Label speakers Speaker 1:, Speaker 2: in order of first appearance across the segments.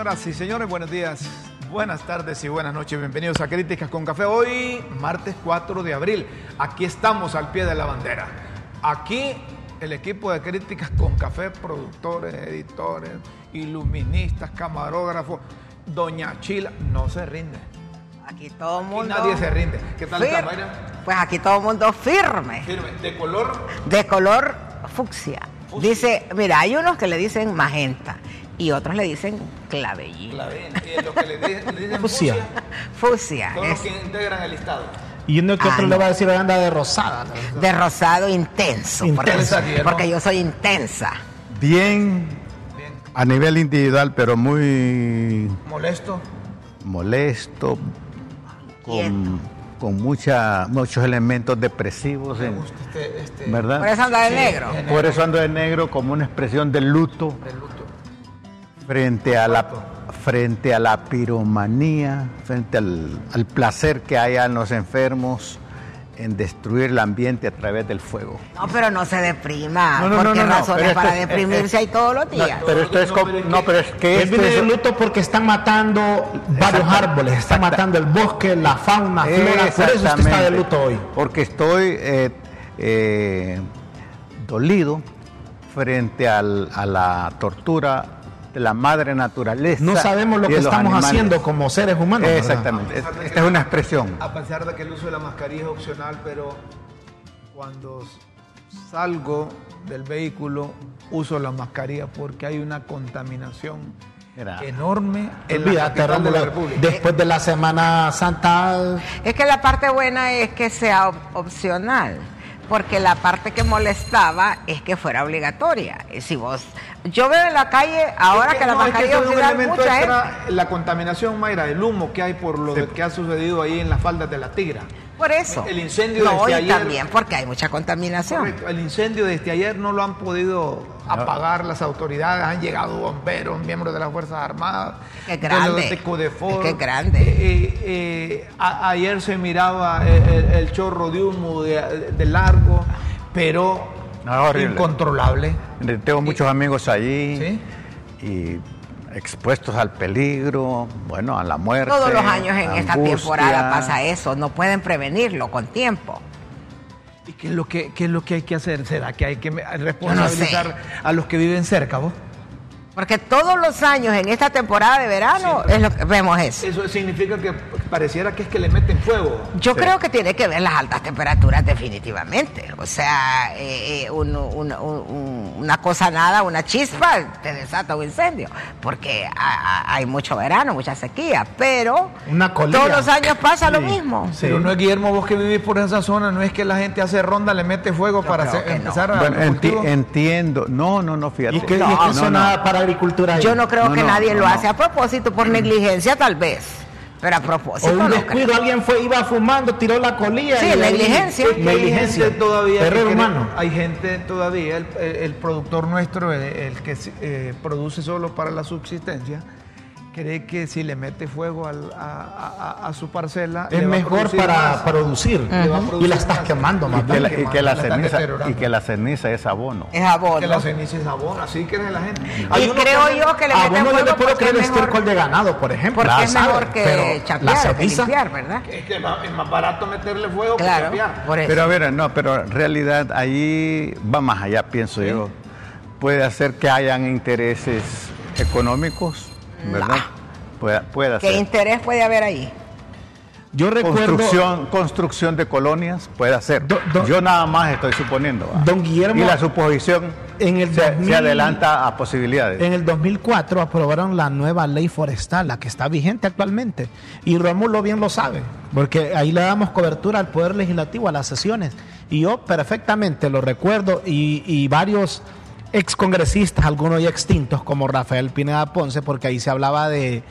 Speaker 1: Señoras y señores, buenos días, buenas tardes y buenas noches. Bienvenidos a Críticas con Café. Hoy, martes 4 de abril. Aquí estamos al pie de la bandera. Aquí el equipo de Críticas con Café, productores, editores, iluministas, camarógrafos. Doña Chila no se rinde.
Speaker 2: Aquí todo el
Speaker 1: Aquí
Speaker 2: mundo.
Speaker 1: nadie se rinde. ¿Qué tal
Speaker 2: fir-
Speaker 1: Mayra?
Speaker 2: Pues aquí todo el mundo firme,
Speaker 1: Firme. De color.
Speaker 2: de color fucsia.
Speaker 1: Fucsia.
Speaker 2: Dice, mira, hay unos que le dicen magenta y otros le dicen clavellín.
Speaker 1: clavel. Y lo que le, di- le dicen
Speaker 3: Fucsia.
Speaker 2: Fucsia,
Speaker 1: Todos los
Speaker 2: es
Speaker 1: que integran el listado.
Speaker 3: Y uno que
Speaker 2: Ah,
Speaker 3: otro
Speaker 2: no.
Speaker 3: le va a decir anda de rosada. ¿no?
Speaker 2: de rosado intenso.
Speaker 1: Intensa,
Speaker 2: porque, porque yo soy intensa.
Speaker 4: Bien
Speaker 1: Bien.
Speaker 4: a nivel individual, pero muy
Speaker 1: Molesto.
Speaker 4: molesto,
Speaker 2: Quieto.
Speaker 4: con, con mucha, muchos elementos depresivos,
Speaker 1: Me
Speaker 4: en-
Speaker 1: gusta este, este
Speaker 4: ¿verdad?
Speaker 2: Por eso anda de
Speaker 1: Sí,
Speaker 2: negro.
Speaker 1: en-
Speaker 4: Por eso ando de negro como una expresión de luto
Speaker 1: de luto.
Speaker 4: Frente a la frente a la piromanía, frente al, al placer que hay en los enfermos en destruir el ambiente a través del fuego.
Speaker 2: No, pero no se deprima.
Speaker 4: No, no,
Speaker 2: ¿Por
Speaker 4: no,
Speaker 2: qué
Speaker 4: no, no,
Speaker 2: razones para
Speaker 4: es-
Speaker 2: deprimirse hay todos los
Speaker 4: No,
Speaker 2: días?
Speaker 4: pero esto es
Speaker 1: no,
Speaker 4: como-
Speaker 1: pero es
Speaker 4: no,
Speaker 1: que-
Speaker 4: pero es que
Speaker 3: Él
Speaker 4: esto
Speaker 3: viene de
Speaker 4: es-
Speaker 3: luto porque están matando varios
Speaker 4: Exacta-
Speaker 3: árboles, están
Speaker 4: exacta-
Speaker 3: matando el bosque, la fauna, flora. Por eso es que está de luto hoy.
Speaker 4: Porque estoy eh, eh, dolido frente al- a la tortura de la madre naturaleza.
Speaker 3: No sabemos lo que estamos
Speaker 4: animales.
Speaker 3: haciendo como seres humanos.
Speaker 4: Exactamente. Es- Esta es una expresión.
Speaker 1: A pesar de que el uso de la mascarilla es opcional, pero cuando salgo del vehículo uso la mascarilla porque hay una contaminación
Speaker 4: Mira.
Speaker 1: enorme en la de la República.
Speaker 3: después de la Semana Santa,
Speaker 2: Es que la parte buena es que sea op- opcional, porque la parte que molestaba es que fuera obligatoria. Y si vos, yo veo en la calle ahora
Speaker 1: Es
Speaker 2: que la
Speaker 1: no,
Speaker 2: mascarilla
Speaker 1: es un
Speaker 2: opcional
Speaker 1: elemento
Speaker 2: mucha
Speaker 1: extra,
Speaker 2: gente.
Speaker 1: la contaminación, Mayra, el humo que hay por lo que ha sucedido ahí en las faldas de la Tigra.
Speaker 2: Por eso.
Speaker 1: El incendio
Speaker 2: no,
Speaker 1: desde
Speaker 2: y
Speaker 1: ayer-
Speaker 2: también porque hay mucha contaminación.
Speaker 1: Correcto. El incendio desde ayer no lo han podido apagar las autoridades, han llegado bomberos, miembros de las Fuerzas Armadas,
Speaker 2: Es que grande.
Speaker 1: de Codefor.
Speaker 2: Es que es grande.
Speaker 1: Eh, eh, eh, a- ayer se miraba el, chorro de humo de, de largo, pero
Speaker 4: No,
Speaker 1: incontrolable.
Speaker 4: Tengo muchos amigos allí
Speaker 1: ¿Sí?
Speaker 4: y expuestos al peligro, bueno, a la muerte.
Speaker 2: Todos los años en esta temporada pasa eso, no pueden prevenirlo con tiempo.
Speaker 1: ¿Y qué es lo que, qué es lo que hay que hacer? ¿Será que hay que responsabilizar a los que viven cerca, vos?
Speaker 2: Porque todos los años en esta temporada de verano es lo que vemos eso.
Speaker 1: Eso significa que pareciera que es que le meten fuego.
Speaker 2: Yo
Speaker 4: Sí.
Speaker 2: creo que tiene que ver las altas temperaturas definitivamente. O sea, eh, eh, un- un- un- una cosa nada, una chispa, te desata un incendio. Porque ha- ha- hay mucho verano, mucha sequía. Pero
Speaker 3: Una colilla.
Speaker 2: todos los años pasa lo
Speaker 3: Sí.
Speaker 2: mismo.
Speaker 1: Pero no es Guillermo, vos que vivís por esa zona, no es que la gente hace ronda, le mete fuego para hacer-
Speaker 2: que no.
Speaker 1: empezar a
Speaker 4: Bueno, enti-
Speaker 1: cultivo.
Speaker 4: entiendo. No, no, no, fíjate.
Speaker 3: ¿Y qué, y
Speaker 2: No,
Speaker 3: qué
Speaker 2: no,
Speaker 3: zona
Speaker 4: no.
Speaker 3: para
Speaker 2: Yo no creo
Speaker 4: No,
Speaker 2: que
Speaker 4: no,
Speaker 2: nadie
Speaker 4: no,
Speaker 2: lo
Speaker 4: no.
Speaker 2: hace a propósito, por negligencia tal vez. Pero a propósito
Speaker 3: O un
Speaker 2: no
Speaker 3: descuido,
Speaker 2: creo.
Speaker 3: alguien fue, iba fumando, tiró la colilla.
Speaker 2: Sí,
Speaker 3: y
Speaker 2: negligencia.
Speaker 1: Hay
Speaker 3: Negligencia.
Speaker 1: gente todavía. cree-
Speaker 3: humano.
Speaker 1: Hay gente todavía, el, el- el productor nuestro, el, el que eh, produce solo para la subsistencia, cree que si le mete fuego al- a, a- a su parcela.
Speaker 3: Es mejor
Speaker 1: producir
Speaker 3: para
Speaker 1: más.
Speaker 3: producir. Y la estás quemando,
Speaker 4: Y
Speaker 3: más
Speaker 4: que,
Speaker 3: bien.
Speaker 4: la,
Speaker 1: que
Speaker 4: y que la ceniza, y que la ceniza es abono.
Speaker 2: Es abono.
Speaker 1: Que la ceniza es abono, así cree la gente.
Speaker 2: Y creo
Speaker 1: que-
Speaker 2: yo que le
Speaker 3: yo
Speaker 2: fuego
Speaker 3: le puedo creer estiércol de ganado, por ejemplo.
Speaker 2: Porque es
Speaker 3: sabe,
Speaker 2: mejor que
Speaker 3: la
Speaker 2: chapear, que
Speaker 3: ceniza,
Speaker 2: limpiar, ¿verdad?
Speaker 1: Es que es más es más barato meterle fuego
Speaker 2: Claro,
Speaker 1: que chapear.
Speaker 2: por eso.
Speaker 4: Pero a ver, no, pero en realidad ahí va más allá, pienso yo. Puede hacer que hayan intereses económicos, ¿verdad? Puede, puede
Speaker 2: ¿Qué
Speaker 4: ser.
Speaker 2: interés puede haber ahí?
Speaker 3: Yo recuerdo,
Speaker 4: Construcción, construcción de colonias, puede hacer.
Speaker 3: Do- do-
Speaker 4: yo nada más estoy suponiendo.
Speaker 3: Don Guillermo,
Speaker 4: y la suposición
Speaker 3: en el
Speaker 4: se,
Speaker 3: 2000
Speaker 4: se adelanta a posibilidades.
Speaker 3: en el 2004 aprobaron la nueva ley forestal, la que está vigente actualmente. Y Rómulo bien lo sabe, porque ahí le damos cobertura al Poder Legislativo, a las sesiones. Y yo perfectamente lo recuerdo y, y varios excongresistas, algunos ya extintos, como Rafael Pineda Ponce, porque ahí se hablaba de,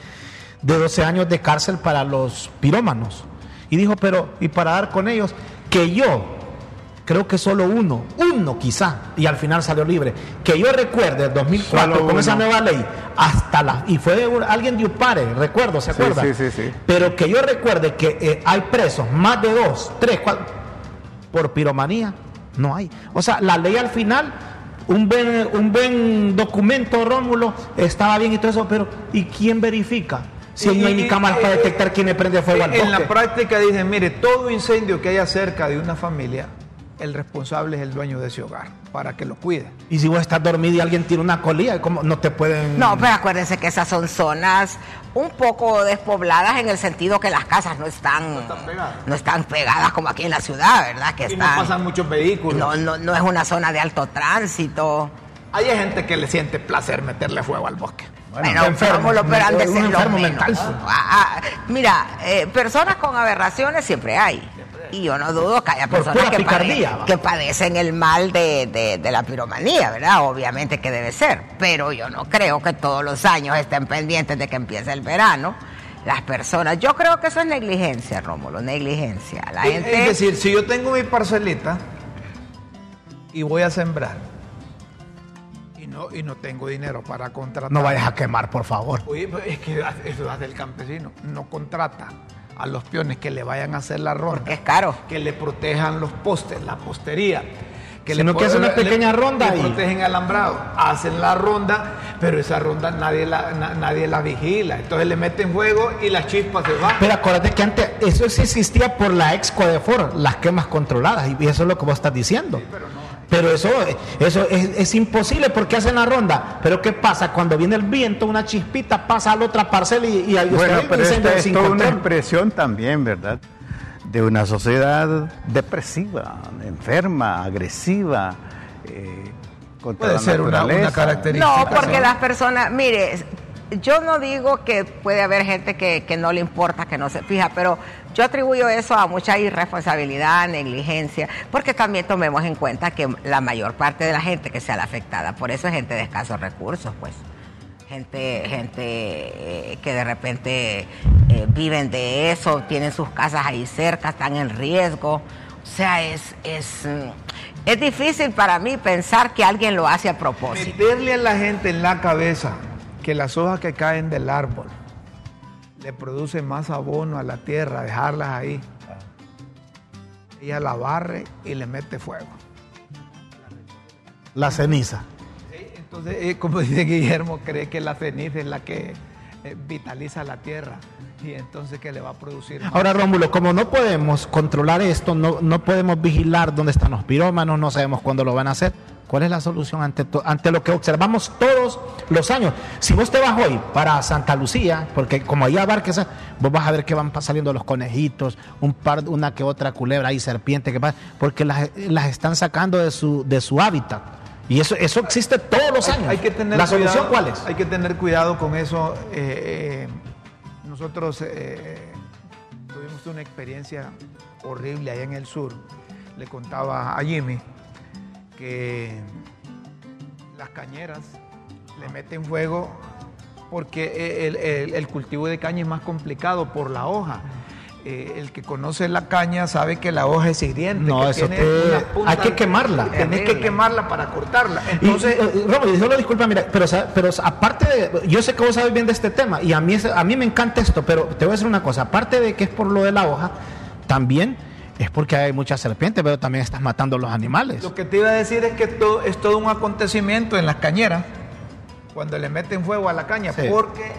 Speaker 3: de 12 años de cárcel para los pirómanos. Y dijo, pero, y para dar con ellos, que yo, creo que solo uno, uno quizá, y al final salió libre, que yo recuerde el 2004
Speaker 4: Solo
Speaker 3: con esa nueva ley, hasta la, y fue un- alguien de Upare, recuerdo, ¿se
Speaker 4: Sí,
Speaker 3: acuerda?
Speaker 4: sí, sí, sí.
Speaker 3: Pero que yo recuerde que eh, hay presos, más de dos, tres, cuatro, por piromanía, no hay. O sea, la ley al final un buen, un buen documento, Rómulo, estaba bien y todo eso, pero ¿y quién verifica? Si no hay ni cámaras para detectar quién le prende fuego al
Speaker 1: En la práctica dicen, mire, todo incendio que haya cerca de una familia, el responsable es el dueño de ese hogar, para que lo cuide.
Speaker 3: Y si vos estás dormido y alguien tiene una colilla, ¿cómo no te pueden...?
Speaker 2: No, pero acuérdense que esas son zonas un poco despobladas en el sentido que las casas no están, no
Speaker 1: están pegadas.
Speaker 2: pegadas como aquí en la ciudad, ¿verdad? Que
Speaker 1: Y no
Speaker 2: están,
Speaker 1: pasan muchos vehículos.
Speaker 2: no, no, no es una zona de alto tránsito.
Speaker 1: Hay gente que le siente placer meterle fuego al bosque.
Speaker 2: Bueno,
Speaker 3: enfermo,
Speaker 2: lo
Speaker 3: mental.
Speaker 2: Ah, ah, mira, eh, personas con aberraciones siempre hay. Y yo no dudo que haya personas que,
Speaker 3: picardía,
Speaker 2: pade-
Speaker 3: va.
Speaker 2: que padecen el mal de, de- de la piromanía, ¿verdad? Obviamente que debe ser. Pero yo no creo que todos los años estén pendientes de que empiece el verano. Las personas, yo creo que eso es negligencia, Rómulo, negligencia. La
Speaker 1: Es-
Speaker 2: gente.
Speaker 1: Es decir, si yo tengo mi parcelita y voy a sembrar y no, y no tengo dinero para contratar.
Speaker 3: No vayas a quemar, por favor.
Speaker 1: Oye, es que eso hace el campesino. No contrata a los peones que le vayan a hacer la ronda.
Speaker 2: Porque es caro.
Speaker 1: Que le protejan los postes, la postería. Que
Speaker 3: Sino que hace una pequeña ronda
Speaker 1: Le
Speaker 3: y-
Speaker 1: protegen alambrado. Hacen la ronda, pero esa ronda nadie la, na- nadie la vigila. Entonces le meten fuego y la chispa se va.
Speaker 3: Pero acuérdate que antes eso sí existía por la ex Codefor, las quemas controladas, y eso es lo que vos estás diciendo. pero eso, eso es, es imposible porque hacen la ronda. Pero ¿qué pasa? Cuando viene el viento, una chispita pasa a la otra parcela y, y hay
Speaker 4: Bueno, pero esta es toda una expresión también, ¿verdad? De una sociedad depresiva, enferma, agresiva. eh, contra
Speaker 1: Puede
Speaker 4: la
Speaker 1: ser una- una característica.
Speaker 2: No, porque las personas, mire, yo no digo que puede haber gente que, que no le importa, que no se fija, pero yo atribuyo eso a mucha irresponsabilidad, negligencia, porque también tomemos en cuenta que la mayor parte de la gente que sea la afectada, por eso es gente de escasos recursos, pues. Gente, gente eh, que de repente eh, viven de eso, tienen sus casas ahí cerca, están en riesgo. O sea, es, es, mm, es difícil para mí pensar que alguien lo hace a propósito.
Speaker 1: Meterle a la gente en la cabeza que las hojas que caen del árbol le producen más abono a la tierra, dejarlas ahí. Ella la barre y le mete fuego.
Speaker 3: La ceniza.
Speaker 1: Sí, Entonces, eh, como dice Guillermo, cree que la ceniza es la que eh, vitaliza la tierra y entonces que le va a producir más.
Speaker 3: Ahora, Rómulo, como no podemos controlar esto, no, no podemos vigilar dónde están los pirómanos, no sabemos cuándo lo van a hacer. ¿Cuál es la solución ante, to- ante lo que observamos todos los años? Si vos te vas hoy para Santa Lucía, porque como allá Barques, vos vas a ver que van saliendo los conejitos, un par, una que otra culebra y serpiente, que pasa, porque las, las están sacando de su, de su hábitat. Y eso, eso existe todos los años.
Speaker 1: Hay que tener
Speaker 3: ¿La solución cuál es?
Speaker 1: Hay que tener cuidado con eso. eh, eh, nosotros eh, tuvimos una experiencia horrible allá en el sur. Le contaba a Jimmy que las cañeras le meten fuego porque el, el- el cultivo de caña es más complicado por la hoja. Eh, el que conoce la caña sabe que la hoja es hiriente.
Speaker 3: No,
Speaker 1: que
Speaker 3: eso
Speaker 1: tiene
Speaker 3: te- hay que quemarla.
Speaker 1: Tenés que quemarla para cortarla. Entonces,
Speaker 3: y, y, y solo disculpa, mira, pero, pero aparte de, yo sé que vos sabes bien de este tema y a mí, a mí me encanta esto, pero te voy a decir una cosa, aparte de que es por lo de la hoja, también es porque hay muchas serpientes, pero también estás matando los animales.
Speaker 1: Lo que te iba a decir es que todo, es todo un acontecimiento en las cañeras, cuando le meten fuego a la caña,
Speaker 3: Sí.
Speaker 1: porque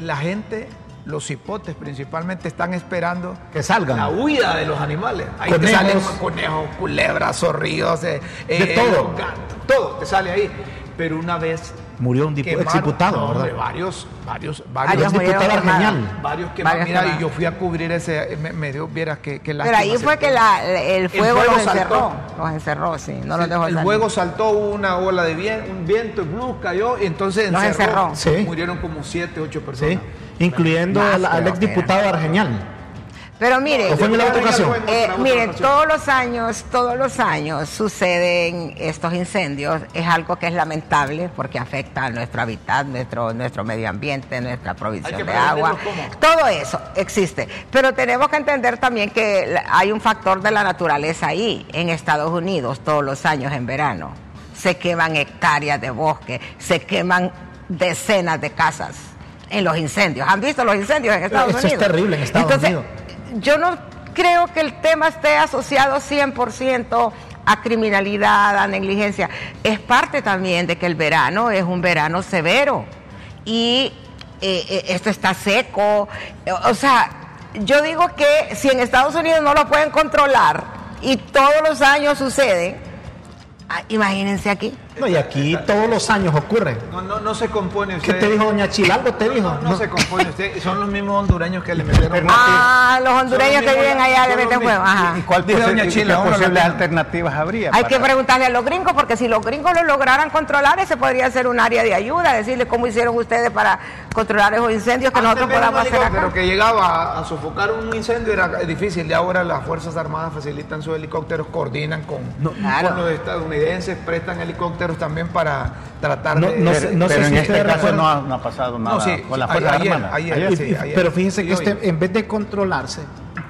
Speaker 1: la gente, los hipotes principalmente, están esperando
Speaker 3: Que salgan.
Speaker 1: la huida de los animales. Ahí te
Speaker 3: Conejos.
Speaker 1: salen conejos, culebras, zorrillos, eh,
Speaker 3: De
Speaker 1: eh,
Speaker 3: todo.
Speaker 1: gatos, todo te sale ahí. Pero una vez
Speaker 3: Murió un dipu-
Speaker 1: quemaron-
Speaker 3: exdiputado,
Speaker 1: no, hombre,
Speaker 3: ¿verdad?
Speaker 1: varios, varios,
Speaker 2: Varios
Speaker 1: varios,
Speaker 3: diputado
Speaker 2: quemados.
Speaker 3: Argenial.
Speaker 1: varios que
Speaker 2: Varios
Speaker 1: mira, y yo fui a cubrir ese, me, me dio, vieras que, que
Speaker 2: Pero
Speaker 1: lástima
Speaker 2: ahí fue que la- el fuego,
Speaker 1: fuego
Speaker 2: los
Speaker 1: saltó.
Speaker 2: encerró. Los encerró, sí. No los
Speaker 1: Sí,
Speaker 2: dejó
Speaker 1: el
Speaker 2: salir.
Speaker 1: fuego saltó una ola de viento, un viento, y blue, cayó y entonces
Speaker 2: Los encerró.
Speaker 3: Sí.
Speaker 1: Murieron como siete, ocho
Speaker 3: ¿sí?
Speaker 1: personas.
Speaker 3: Incluyendo
Speaker 2: Más
Speaker 3: al, al exdiputado Argenial.
Speaker 2: Pero mire,
Speaker 3: ¿O fue en la otra ocasión?
Speaker 1: Fue en otra-
Speaker 2: Eh,
Speaker 1: otra
Speaker 2: miren,
Speaker 1: ocasión.
Speaker 2: todos los años, todos los años suceden estos incendios. Es algo que es lamentable porque afecta a nuestro hábitat, nuestro, nuestro medio ambiente, nuestra provisión de agua. Todo eso existe. Pero tenemos que entender también que hay un factor de la naturaleza ahí. En Estados Unidos, todos los años en verano, se queman hectáreas de bosque, se queman decenas de casas en los incendios. ¿Han visto los incendios en Estados
Speaker 3: Eso es
Speaker 2: Unidos?
Speaker 3: terrible en Estados
Speaker 2: Entonces,
Speaker 3: Unidos.
Speaker 2: Yo no creo que el tema esté asociado 100% a criminalidad, a negligencia. Es parte también de que el verano es un verano severo y eh, eh, esto está seco. O sea, yo digo que si en Estados Unidos no lo pueden controlar y todos los años sucede, ah, imagínense aquí.
Speaker 3: No, y aquí todos los años ocurre.
Speaker 1: No, no, no se compone
Speaker 3: ¿Qué
Speaker 1: usted.
Speaker 3: te dijo doña Chila? ¿Algo te dijo?
Speaker 1: No, no se compone usted. Son los mismos hondureños que le metieron.
Speaker 2: Ah, los hondureños que viven allá le meten. Ajá.
Speaker 4: ¿Y cuál
Speaker 1: Dice doña Chila,
Speaker 4: qué posibles alternativas habría?
Speaker 2: Hay
Speaker 4: para-
Speaker 2: que preguntarle a los gringos, porque si los gringos lo lograran controlar, ese podría ser un área de ayuda, decirle cómo hicieron ustedes para controlar esos incendios que nosotros
Speaker 1: Antes ver un
Speaker 2: podamos hacer acá.
Speaker 1: que llegaba a, a sofocar un incendio era difícil. Y ahora las Fuerzas Armadas facilitan sus helicópteros, coordinan con,
Speaker 2: Claro.
Speaker 1: con los estadounidenses, prestan helicópteros también para tratar
Speaker 3: No-
Speaker 1: de.
Speaker 3: no
Speaker 1: de-
Speaker 3: sé- no sé
Speaker 4: Pero
Speaker 3: si
Speaker 4: en este caso no ha, no ha pasado nada
Speaker 1: No, sí,
Speaker 4: con las
Speaker 1: sí,
Speaker 4: Fuerzas
Speaker 1: ayer,
Speaker 4: Armadas.
Speaker 1: ayer. Sí,
Speaker 3: pero fíjense
Speaker 1: Sí,
Speaker 3: que este, en vez de controlarse,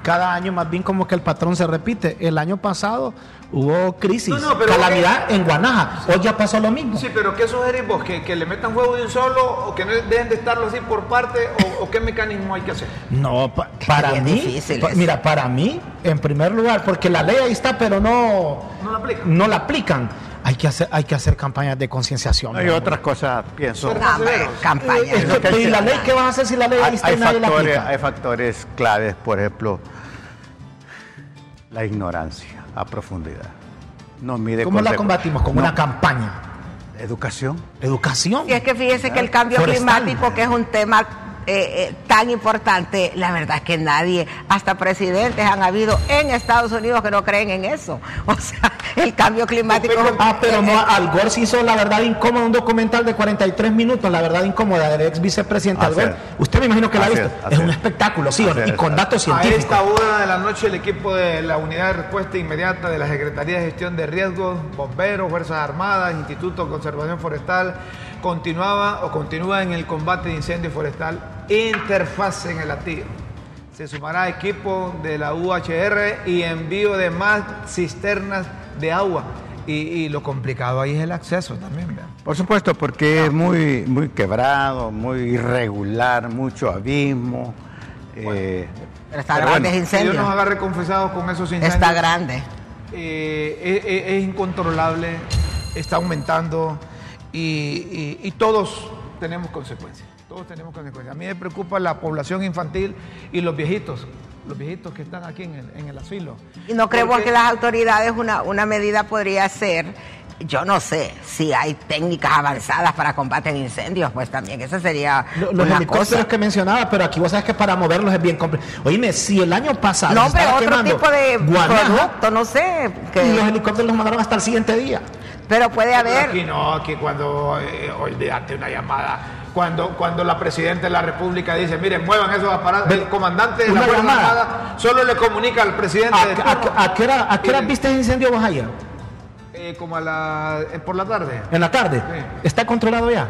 Speaker 3: cada año más bien como que el patrón se repite. El año pasado hubo crisis,
Speaker 1: No, no, pero-
Speaker 3: calamidad en Guanaja. Hoy ya pasó lo mismo.
Speaker 1: Sí, pero ¿qué sugerís vos? ¿Que, que le metan fuego de un solo o que no dejen de estarlo así por parte o, o qué mecanismo hay que hacer?
Speaker 3: No, pa- para mí,
Speaker 2: difícil
Speaker 3: pa-
Speaker 2: eso.
Speaker 3: mira, para mí, en primer lugar, porque la ley ahí está, pero no,
Speaker 1: No la aplican.
Speaker 3: no la aplican. Hay que hacer, hay que hacer campañas de concienciación.
Speaker 4: Hay otras cosas, pienso.
Speaker 1: Pero-
Speaker 2: No, hombre,
Speaker 1: severos.
Speaker 2: campaña.
Speaker 3: amor. Es
Speaker 2: ¿no?
Speaker 3: que, ¿Y la ley qué vas a hacer si la ley
Speaker 4: Hay,
Speaker 3: está
Speaker 4: hay
Speaker 3: nadie la
Speaker 4: factores,
Speaker 3: aplica?
Speaker 4: hay factores claves, por ejemplo, la ignorancia a profundidad. No mide
Speaker 3: ¿Cómo la combatimos? Con
Speaker 4: No,
Speaker 3: una campaña.
Speaker 4: educación.
Speaker 3: Educación.
Speaker 2: Y es que fíjese que el cambio
Speaker 3: Forestal.
Speaker 2: climático, que es un tema eh, eh, tan importante, la verdad es que nadie, hasta presidentes han habido en Estados Unidos que no creen en eso. O sea, el cambio climático.
Speaker 3: Ah, pero no, Al Gore se hizo La Verdad Incómoda, un documental de 43 minutos, La Verdad Incómoda del ex vicepresidente Al Gore. Usted me imagino que la ha visto.
Speaker 4: es,
Speaker 3: un
Speaker 4: es.
Speaker 3: espectáculo, sí, y
Speaker 4: es.
Speaker 3: con datos
Speaker 1: A
Speaker 3: científicos.
Speaker 1: esta hora de la noche el equipo de la Unidad de Respuesta Inmediata de la Secretaría de Gestión de Riesgos, Bomberos, Fuerzas Armadas, Instituto de Conservación Forestal, continuaba o continúa en el combate de incendio forestal interfase en el Atillo. Se sumará equipo de la UHR y envío de más cisternas de agua. Y, y lo complicado ahí es el acceso también.
Speaker 4: Por supuesto, porque es muy, muy quebrado, muy irregular, mucho abismo. eh,
Speaker 2: Pero está
Speaker 4: pero
Speaker 2: grande
Speaker 4: bueno,
Speaker 1: Dios nos agarre confesados con esos incendios.
Speaker 2: Está grande.
Speaker 1: eh, es, es- es incontrolable, está aumentando y, y- y todos tenemos consecuencias. Todos tenemos consecuencias. A mí me preocupa la población infantil y los viejitos, los viejitos que están aquí en el, en el asilo.
Speaker 2: Y no creo
Speaker 1: Porque-
Speaker 2: que las autoridades una, una medida podría ser, yo no sé, si hay técnicas avanzadas para combate de incendios, pues también esa sería
Speaker 3: Lo- Los
Speaker 2: una
Speaker 3: helicópteros
Speaker 2: cosa.
Speaker 3: que mencionaba, pero aquí vos sabes que para moverlos es bien complejo. Oíme, si el año pasado.
Speaker 2: No, pero otro tipo de
Speaker 3: Guanaja,
Speaker 2: producto, no sé. que-
Speaker 3: Y los helicópteros los mandaron hasta el siguiente día.
Speaker 2: pero puede
Speaker 1: Pero
Speaker 2: haber.
Speaker 1: Aquí no, aquí cuando, eh, olvídate una llamada, cuando, cuando la Presidenta de la República dice, miren, muevan esos aparatos, el comandante de la Fuerza. Armada solo le comunica al presidente
Speaker 3: ¿A,
Speaker 1: de
Speaker 3: a- a qué hora, a qué hora
Speaker 1: y-
Speaker 3: viste ese incendio vos ayer?
Speaker 1: eh, como a la, eh, por la tarde.
Speaker 3: ¿En la tarde?
Speaker 1: Sí.
Speaker 3: ¿Está controlado ya?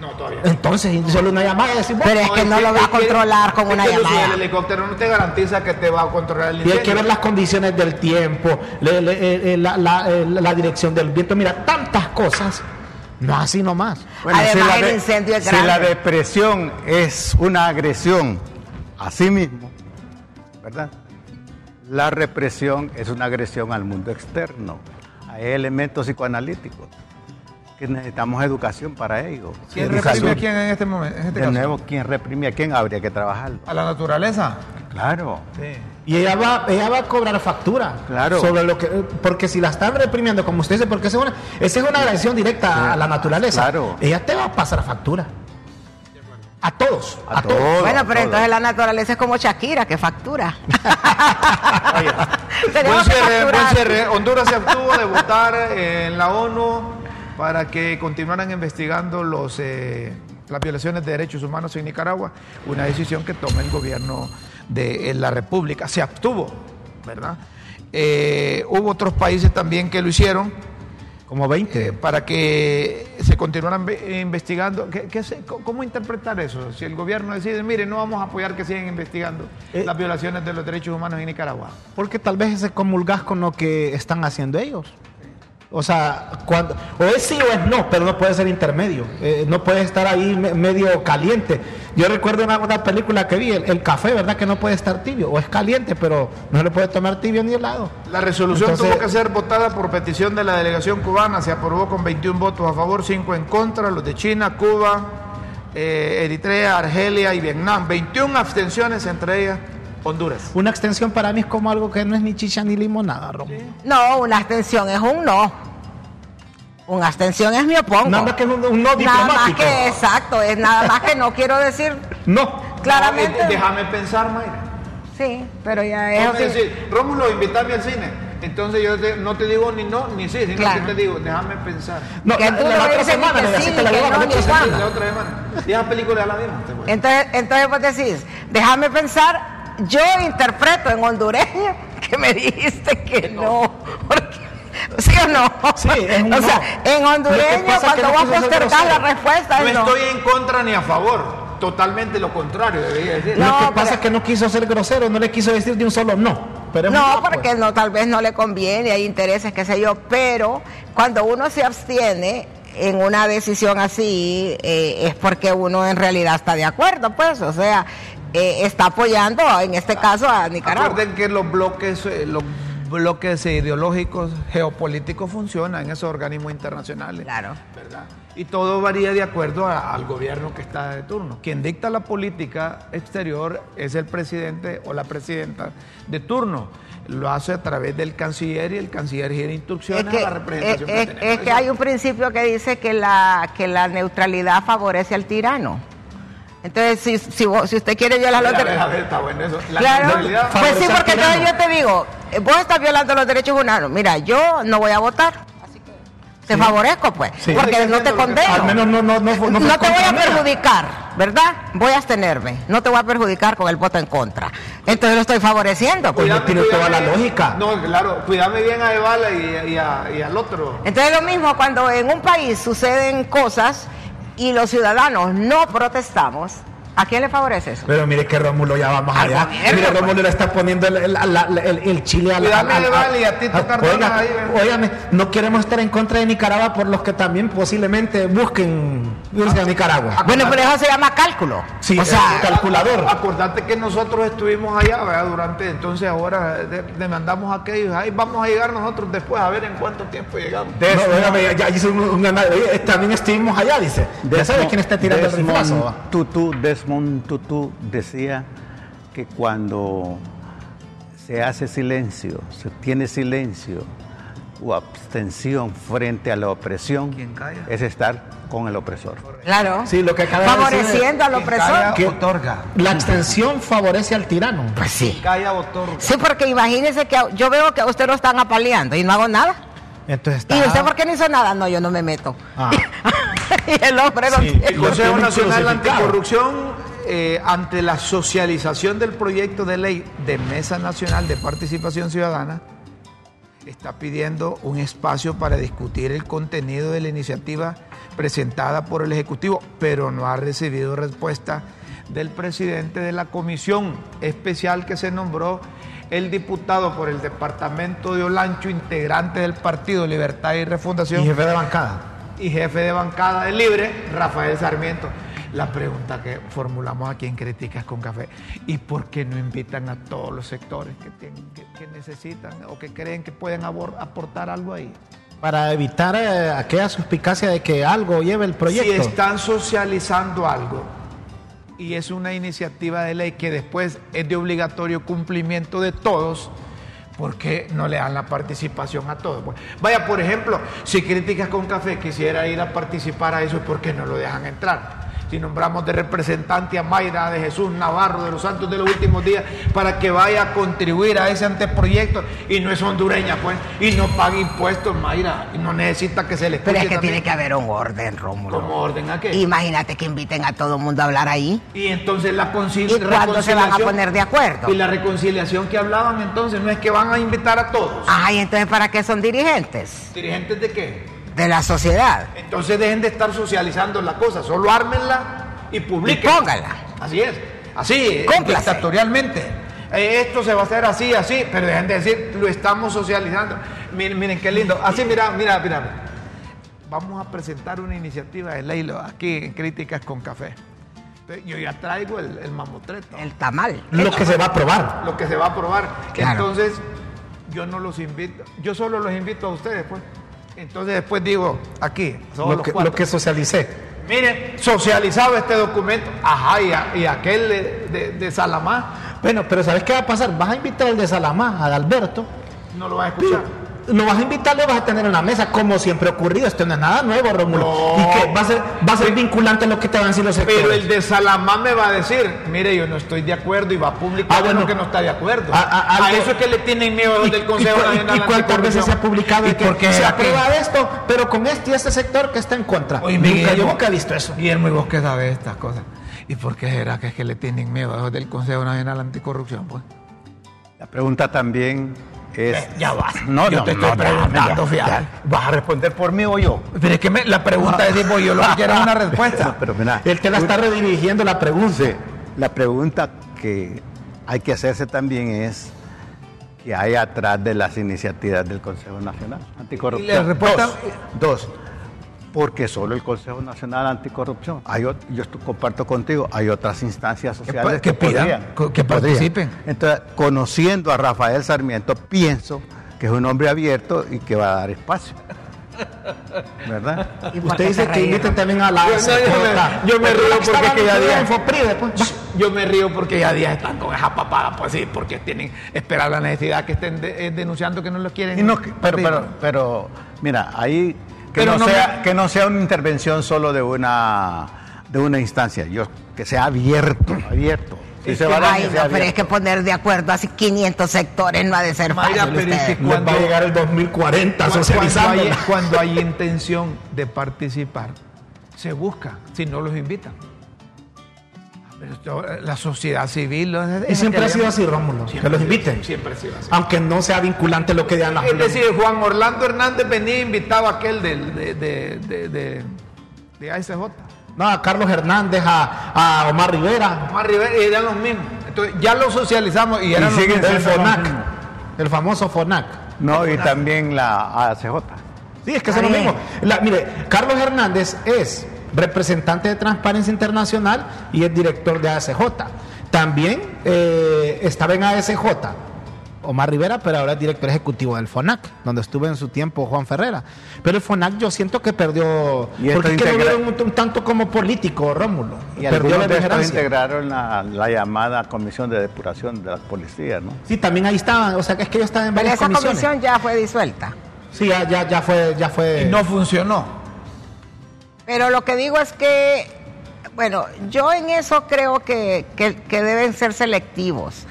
Speaker 1: No, todavía.
Speaker 3: Entonces, solo una llamada
Speaker 2: Pero es que no lo va a controlar con una llamada.
Speaker 1: El helicóptero no te garantiza que te va a controlar el
Speaker 3: Y hay que
Speaker 1: incendio.
Speaker 3: ver las condiciones del tiempo, le- le- eh, eh, la, la- eh, la dirección del viento, mira, tantas cosas. No así nomás.
Speaker 2: Además, el
Speaker 4: de-
Speaker 2: incendio es
Speaker 4: si
Speaker 2: grande.
Speaker 4: la depresión es una agresión a sí mismo, ¿verdad? La represión es una agresión al mundo externo. Hay elementos psicoanalíticos que necesitamos educación para ello.
Speaker 1: ¿Quién
Speaker 4: Y
Speaker 1: reprime a quién en este momento? En este
Speaker 4: De
Speaker 1: caso?
Speaker 4: nuevo, ¿quién reprime a quién? Habría que trabajarlo.
Speaker 1: A la naturaleza.
Speaker 4: Claro.
Speaker 1: Sí.
Speaker 3: Y ella va, ella va a cobrar factura.
Speaker 4: Claro.
Speaker 3: Sobre lo que, porque si la están reprimiendo, como usted dice, porque esa es una, esa es una agresión directa
Speaker 4: Sí.
Speaker 3: a la naturaleza.
Speaker 4: Claro.
Speaker 3: Ella te va a pasar factura. A todos.
Speaker 4: A
Speaker 3: A, todos.
Speaker 4: todos.
Speaker 2: Bueno, pero entonces la naturaleza es como Shakira, que factura.
Speaker 1: Buen cierre, buen cierre. Honduras se abstuvo de votar en la ONU para que continuaran investigando los, eh, las violaciones de derechos humanos en Nicaragua, una decisión que toma el gobierno de la República. Se abstuvo, ¿verdad? Eh, hubo otros países también que lo hicieron
Speaker 3: Como 20.
Speaker 1: eh, para que se continuaran ve- investigando. ¿Qué- qué se- ¿Cómo interpretar eso? Si el gobierno decide, mire, no vamos a apoyar que sigan investigando
Speaker 3: Eh,
Speaker 1: las violaciones de los derechos humanos en Nicaragua.
Speaker 3: Porque tal vez se comulgas con lo que están haciendo ellos. O sea, cuando, o es sí o es no, pero no puede ser intermedio. Eh, no puede estar ahí me- medio caliente. Yo recuerdo una, una película que vi, el, el café, ¿verdad? Que no puede estar tibio. O es caliente, pero no le puede tomar tibio ni helado.
Speaker 1: La resolución
Speaker 3: Entonces-
Speaker 1: tuvo que ser votada por petición de la delegación cubana. Se aprobó con 21 votos a favor, 5 en contra. Los de China, Cuba, eh, Eritrea, Argelia y Vietnam. 21 abstenciones, entre ellas Honduras.
Speaker 3: Una extensión para mí es como algo que no es ni chicha ni limonada, Romo.
Speaker 2: No, una abstención es un no. Una abstención es mi opongo.
Speaker 3: Nada más que un, un no
Speaker 2: Nada más
Speaker 3: diplomático.
Speaker 2: que exacto, es nada más que no quiero decir
Speaker 3: No.
Speaker 2: claramente.
Speaker 1: No, eh, déjame pensar, Mayra.
Speaker 2: Sí, pero ya es
Speaker 1: Déjame
Speaker 2: así.
Speaker 1: decir, Rómulo, invítame al cine. Entonces yo te- no te digo ni no ni sí, sino
Speaker 2: Claro.
Speaker 1: que te digo, déjame pensar.
Speaker 3: No,
Speaker 2: Que
Speaker 3: la,
Speaker 2: tú
Speaker 3: la
Speaker 2: no
Speaker 3: otra semana,
Speaker 2: que sí,
Speaker 3: la
Speaker 2: que
Speaker 3: llevo
Speaker 2: no,
Speaker 3: la
Speaker 2: ni
Speaker 3: otra semana.
Speaker 1: La otra semana. Y esa película ya la vimos.
Speaker 2: Entonces, entonces vos decís, déjame pensar, yo interpreto en hondureño que me dijiste que no. Porque, ¿Sí o no?
Speaker 3: Sí, es un
Speaker 2: O sea,
Speaker 3: no.
Speaker 2: en hondureño, cuando
Speaker 3: no quiso ser
Speaker 2: postergás la respuesta,
Speaker 1: No
Speaker 2: es no.
Speaker 1: estoy en contra ni a favor. Totalmente lo contrario, debería decir.
Speaker 2: No,
Speaker 3: Lo que
Speaker 2: pero-
Speaker 3: pasa es que no quiso ser grosero, no le quiso decir de un solo no. Pero
Speaker 2: No,
Speaker 3: pues.
Speaker 2: porque no, tal vez no le conviene, hay intereses, qué sé yo, pero cuando uno se abstiene en una decisión así, eh, es porque uno en realidad está de acuerdo, pues, o sea, eh, está apoyando, en este caso, a Nicaragua.
Speaker 1: Recuerden que los bloques, eh, los bloques ideológicos geopolíticos funcionan en esos organismos internacionales.
Speaker 2: Claro.
Speaker 1: ¿verdad? Y todo varía de acuerdo a- al gobierno que está de turno. Quien dicta la política exterior es el presidente o la presidenta de turno. Lo hace a través del canciller y el canciller gira
Speaker 2: Es
Speaker 1: instrucciones
Speaker 2: que,
Speaker 1: a la representación
Speaker 2: es-
Speaker 1: que
Speaker 2: es-
Speaker 1: tenemos.
Speaker 2: es que hay un principio que dice que la, que la neutralidad favorece al tirano. Entonces, si, si, vos- si usted quiere violar los derechos...
Speaker 1: bueno
Speaker 2: Claro, pues sí, porque entonces yo te digo, eh, vos estás violando los derechos humanos. Mira, yo no voy a votar. Te favorezco, pues,
Speaker 3: Sí.
Speaker 2: porque no te condeno.
Speaker 3: Al menos no, no, no, no,
Speaker 2: No, te voy a perjudicar, ¿verdad? Voy a abstenerme. No te voy a perjudicar con el voto en contra. Entonces lo estoy favoreciendo. pues.
Speaker 3: Cuidado. tiene toda la lógica.
Speaker 1: No, claro, cuídame bien a Evala y, y a- y al otro.
Speaker 2: Entonces lo mismo cuando en un país suceden cosas y los ciudadanos no protestamos, ¿a quién le favorece eso?
Speaker 3: Pero mire que Rómulo ya vamos
Speaker 2: Al
Speaker 3: allá.
Speaker 2: gobierno,
Speaker 3: Mire,
Speaker 2: pues.
Speaker 3: Rómulo le está poniendo el, el- la- la- el- el chile a la.
Speaker 1: Vale y a Tito
Speaker 3: Oiga,
Speaker 1: ahí,
Speaker 3: óigame, no queremos estar en contra de Nicaragua por los que también posiblemente busquen irse a Nicaragua.
Speaker 2: Bueno, pero eso se llama cálculo.
Speaker 3: Sí,
Speaker 2: o sea,
Speaker 3: calculador.
Speaker 1: Acordate que nosotros estuvimos allá, ¿verdad? Durante, entonces ahora de- demandamos a aquellos, ahí vamos a llegar nosotros después a ver en cuánto tiempo llegamos.
Speaker 3: No, óigame, ya, ya hizo un, un oye, también estuvimos allá, dice. Ya sabes quién está tirando el
Speaker 4: Desmond
Speaker 3: riflazo.
Speaker 4: Tutu, Desmond Tutu decía que cuando se hace silencio, se tiene silencio o abstención frente a la opresión, es estar con el opresor.
Speaker 2: claro.
Speaker 3: Sí, lo que acaba de decir-
Speaker 2: Favoreciendo al opresor.
Speaker 3: Que-
Speaker 1: otorga.
Speaker 3: La abstención favorece al tirano.
Speaker 2: Pues sí.
Speaker 1: Calla, otorga.
Speaker 2: Sí, porque imagínese que yo veo que a usted lo están apaleando y no hago nada.
Speaker 3: Entonces está.
Speaker 2: ¿Y usted por qué no hizo nada? No, yo no me meto.
Speaker 3: Ah.
Speaker 2: y el hombre no
Speaker 3: Sí.
Speaker 2: tiene-
Speaker 1: El Consejo Nacional. Anticorrupción, eh, ante la socialización del proyecto de ley de Mesa Nacional de Participación Ciudadana, está pidiendo un espacio para discutir el contenido de la iniciativa presentada por el Ejecutivo, pero no ha recibido respuesta del presidente de la comisión especial que se nombró el diputado por el departamento de Olancho, integrante del Partido Libertad y Refundación
Speaker 3: Y jefe de bancada.
Speaker 1: Y jefe de bancada de Libre, Rafael Sarmiento. La pregunta que formulamos aquí en Críticas con Café, ¿y por qué no invitan a todos los sectores que, tienen- que- que necesitan o que creen que pueden abor- aportar algo ahí?
Speaker 3: Para evitar eh, aquella suspicacia de que algo lleve el proyecto.
Speaker 1: Si están socializando algo y es una iniciativa de ley que después es de obligatorio cumplimiento de todos, ¿por qué no le dan la participación a todos? Vaya, por ejemplo, si Críticas con Café quisiera ir a participar a eso, ¿por qué no lo dejan entrar? Si nombramos de representante a Mayra de Jesús Navarro de los Santos de los Últimos Días para que vaya a contribuir a ese anteproyecto y no es hondureña, pues, y no pague impuestos, Mayra, y no necesita que se le
Speaker 2: Pero es que
Speaker 1: también.
Speaker 2: tiene que haber un orden, Rómulo.
Speaker 1: ¿Cómo orden a qué?
Speaker 2: Imagínate que inviten a todo el mundo a hablar ahí.
Speaker 1: Y entonces la
Speaker 2: ¿Y cuándo se van a poner de acuerdo?
Speaker 1: Y la reconciliación que hablaban entonces no es que van a invitar a todos.
Speaker 2: Ay, entonces, ¿para qué son dirigentes?
Speaker 1: ¿Dirigentes de qué?
Speaker 2: De la sociedad.
Speaker 1: Entonces dejen de estar socializando la cosa, solo ármenla y publiquen.
Speaker 2: Y póngala.
Speaker 1: Así es, así,
Speaker 2: Cúmplase.
Speaker 1: dictatorialmente. Eh, esto se va a hacer así, así, pero dejen de decir, lo estamos socializando. Miren, miren qué lindo. Así, mira, mira, mira. Vamos a presentar una iniciativa de ley lo- aquí en Críticas con Café. Yo ya traigo el, el mamotreto,
Speaker 2: El tamal.
Speaker 3: Lo que se va a aprobar.
Speaker 1: lo que se va a aprobar.
Speaker 2: Claro.
Speaker 1: Entonces, yo no los invito, yo solo los invito a ustedes, pues. Entonces después digo, aquí,
Speaker 3: Lo que,
Speaker 1: cuatro.
Speaker 3: lo que socialicé.
Speaker 1: Miren, socializado este documento. Ajá, y, a- y aquel de, de- de Salamá
Speaker 3: Bueno, pero ¿sabes qué va a pasar? Vas a invitar al de Salamá, a Alberto.
Speaker 1: no lo va a escuchar.
Speaker 3: Lo vas a invitar, lo vas a tener en la mesa, como siempre ha ocurrido. Esto no es nada nuevo, Rómulo.
Speaker 1: No.
Speaker 3: Y que va a ser, va a ser vinculante lo que te van a decir los sectores.
Speaker 1: Pero el de Salamá me va a decir, mire, yo no estoy de acuerdo y va a publicar
Speaker 3: Ah, bueno.
Speaker 1: lo que no está de acuerdo.
Speaker 3: A- a-
Speaker 1: A, eso es que le tienen miedo
Speaker 3: ¿Y,
Speaker 1: del Consejo
Speaker 3: y- y-
Speaker 1: Nacional
Speaker 3: y cuántas veces se ha publicado
Speaker 1: ¿Y
Speaker 3: que
Speaker 1: por qué
Speaker 3: se aprueba esto, pero con este y este sector que está en contra?
Speaker 1: Oye,
Speaker 3: nunca,
Speaker 1: Guillermo,
Speaker 3: yo nunca he visto eso.
Speaker 1: Guillermo, ¿y vos qué sabes de estas cosas? ¿Y por qué será que es que le tienen miedo a los del Consejo Nacional Anticorrupción? Pues?
Speaker 4: La pregunta también es...
Speaker 1: Eh, ya vas.
Speaker 4: No,
Speaker 1: Yo
Speaker 4: no,
Speaker 1: te
Speaker 4: no,
Speaker 1: estoy
Speaker 4: ya,
Speaker 1: preguntando,
Speaker 4: ya,
Speaker 1: fíjate.
Speaker 4: ya. ¿Vas a responder por mí o yo?
Speaker 1: Pero es que me- la pregunta es, yo lo que quiero es una respuesta.
Speaker 4: No, pero mira,
Speaker 3: Él te la está redirigiendo la pregunta.
Speaker 4: La pregunta que hay que hacerse también es que hay atrás de las iniciativas del Consejo Nacional Anticorrupción.
Speaker 1: Y la respuesta-
Speaker 4: Dos, dos, porque solo el Consejo Nacional Anticorrupción. Hay yo comparto contigo, hay otras instancias sociales
Speaker 1: que pidan,
Speaker 4: podrían-
Speaker 1: co- que
Speaker 4: podrían.
Speaker 1: participen.
Speaker 4: Entonces, conociendo a Rafael Sarmiento, pienso que es un hombre abierto y que va a dar espacio. ¿Verdad?
Speaker 2: ¿Y por
Speaker 3: Usted dice que inviten también a la
Speaker 1: Yo- no, yo me-
Speaker 3: SJ.
Speaker 1: yo me río porque que ya
Speaker 3: metida
Speaker 1: día-
Speaker 3: en Fopride, pues.
Speaker 1: Yo me río porque ya días están con esa papada, pues sí, porque tienen esperar la necesidad que estén de- eh, denunciando que no lo quieren.
Speaker 4: Y no, que- pero, pero, pero, mira, ahí que,
Speaker 1: Pero
Speaker 4: no
Speaker 1: no
Speaker 4: sea,
Speaker 1: me-
Speaker 4: que no sea una intervención solo de una, de una instancia, yo, que sea abierto, abierto.
Speaker 1: Es
Speaker 4: se va
Speaker 2: Ay, no, pero es que poner de acuerdo así 500 sectores no ha de ser
Speaker 1: Mayra,
Speaker 2: fácil.
Speaker 1: pero es
Speaker 2: ustedes.
Speaker 1: que
Speaker 3: Les va a
Speaker 1: Cuando-
Speaker 3: llegar el 2040
Speaker 1: Cu- cuando, hay, cuando hay intención de participar, se busca, si no los invitan. La sociedad civil. lo- es
Speaker 3: Y siempre ha sido así, Rómulo.
Speaker 1: Siempre
Speaker 3: Que los inviten.
Speaker 1: Siempre ha sido así.
Speaker 3: Aunque no sea vinculante lo que digan las
Speaker 1: Es decir, Juan Orlando Hernández venía invitado a aquel del- de, de, de, de, de ASJ.
Speaker 3: No, a Carlos Hernández, a, a Omar Rivera,
Speaker 1: Omar Rivera, y eran los mismos. Entonces ya lo socializamos y eran
Speaker 4: Y
Speaker 1: los
Speaker 4: siguen
Speaker 1: mismos.
Speaker 3: el
Speaker 4: los
Speaker 3: FONAC,
Speaker 4: mismos.
Speaker 3: el famoso FONAC.
Speaker 4: No, y también la ACJ.
Speaker 3: Sí, es que es lo
Speaker 2: Está bien.
Speaker 3: mismo. La- mire, Carlos Hernández es representante de Transparencia Internacional y es director de ASJ. También eh, estaba en ASJ Omar Rivera, pero ahora es director ejecutivo del FONAC, donde estuvo en su tiempo Juan Ferrera. Pero el FONAC yo siento que perdió,
Speaker 4: Y
Speaker 3: porque es que lo
Speaker 4: integra-
Speaker 3: vieron un, un tanto como político, Rómulo.
Speaker 4: Y
Speaker 3: perdió
Speaker 4: algunos
Speaker 3: la
Speaker 4: de estos integraron la, la llamada Comisión de Depuración de las Policías, ¿no?
Speaker 3: Sí, también ahí estaban, o sea que es que ellos estaban en
Speaker 2: Pero
Speaker 3: varias
Speaker 2: esa
Speaker 3: comisiones.
Speaker 2: comisión ya fue disuelta.
Speaker 3: Sí, ya, ya, ya fue, ya fue.
Speaker 1: Y no funcionó.
Speaker 2: Pero lo que digo es que, bueno, yo en eso creo que, que- deben ser selectivos.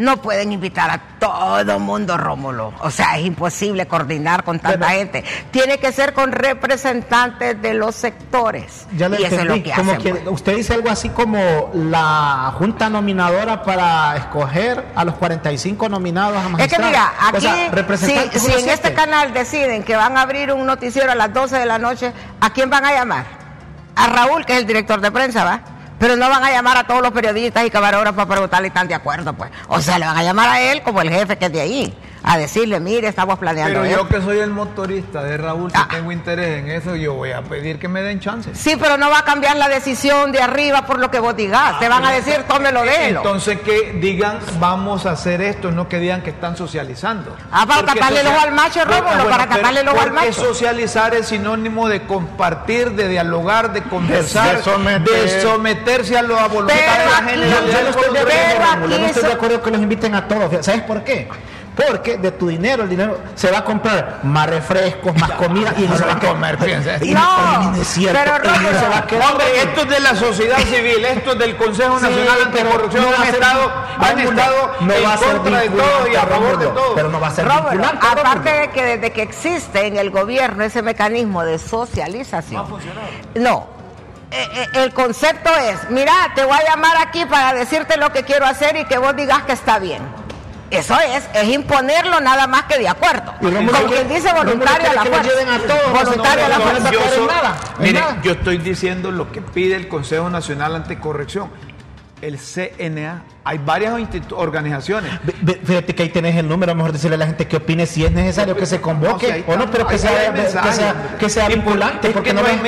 Speaker 2: No pueden invitar a todo mundo, Rómulo. O sea, es imposible coordinar con tanta gente. Tiene que ser con representantes de los sectores.
Speaker 3: Ya le
Speaker 2: y eso es
Speaker 3: entendí.
Speaker 2: lo que
Speaker 3: como
Speaker 2: hacen.
Speaker 3: que
Speaker 2: pues.
Speaker 3: usted dice algo así como la junta nominadora para escoger a los 45 nominados a
Speaker 2: Es que
Speaker 3: magistrados.
Speaker 2: mira,
Speaker 3: O
Speaker 2: aquí,
Speaker 3: sea,
Speaker 2: si, si en este canal deciden que van a abrir un noticiero a las 12 de la noche, ¿a quién van a llamar? A Raúl, que es el director de prensa, ¿va? Pero no van a llamar a todos los periodistas y camarógrafos para preguntarle están de acuerdo, pues. O sea, le van a llamar a él como el jefe que es de ahí, a decirle, mire, estamos planeando
Speaker 1: Pero
Speaker 2: esto.
Speaker 1: yo que soy el motorista de Raúl, si
Speaker 2: Ah.
Speaker 1: tengo interés en eso, yo voy a pedir que me den chance.
Speaker 2: Sí, pero no va a cambiar la decisión de arriba por lo que vos digas. Te van a decir, tómelo, déjelo.
Speaker 1: Entonces que digan, vamos a hacer esto, no que digan que están socializando.
Speaker 2: Ah, para
Speaker 1: Porque
Speaker 2: taparle ojo al macho, Rómulo, para taparle ojo al
Speaker 1: porque
Speaker 2: macho.
Speaker 1: socializar es sinónimo de compartir, de dialogar, de conversar,
Speaker 4: de someter.
Speaker 1: de someterse a la voluntad
Speaker 2: Pero
Speaker 1: de la
Speaker 2: aquí-
Speaker 3: Yo, no estoy de acuerdo, no de acuerdo que los inviten a todos. ¿Sabes por qué? Porque de tu dinero, el dinero se va a comprar más refrescos, más comida y
Speaker 1: no
Speaker 3: se
Speaker 1: va a comer.
Speaker 3: Y
Speaker 2: No,
Speaker 3: y no es cierto,
Speaker 2: pero
Speaker 3: el dinero
Speaker 2: Rómulo,
Speaker 3: se va a quedar.
Speaker 1: Hombre, esto es de la sociedad civil, esto es del Consejo
Speaker 3: Sí,
Speaker 1: Nacional
Speaker 3: pero
Speaker 1: Anticorrupción,
Speaker 3: no
Speaker 1: han estado, han estado
Speaker 3: no
Speaker 1: en
Speaker 3: va
Speaker 1: contra de todo y a favor de todo.
Speaker 3: Pero no va a ser vinculante.
Speaker 2: aparte de que desde que existe en el gobierno ese mecanismo de socialización. No. Eh, eh, el concepto es, mira, te voy a llamar aquí para decirte lo que quiero hacer y que vos digas que está bien. Eso es, es imponerlo nada más que de acuerdo. Como quien dice voluntario a la fuerza. Voluntario a la fuerza.
Speaker 1: yo soy-
Speaker 3: nada,
Speaker 1: mire,
Speaker 3: nada.
Speaker 1: yo estoy diciendo lo que pide el Consejo Nacional Anticorrección. El CNA hay varias organizaciones.
Speaker 3: Fíjate que ahí tenés el número, mejor decirle a la gente que opine si es necesario que se convoque o no, pero que, sea, que, sea, vinculante, porque no, hay,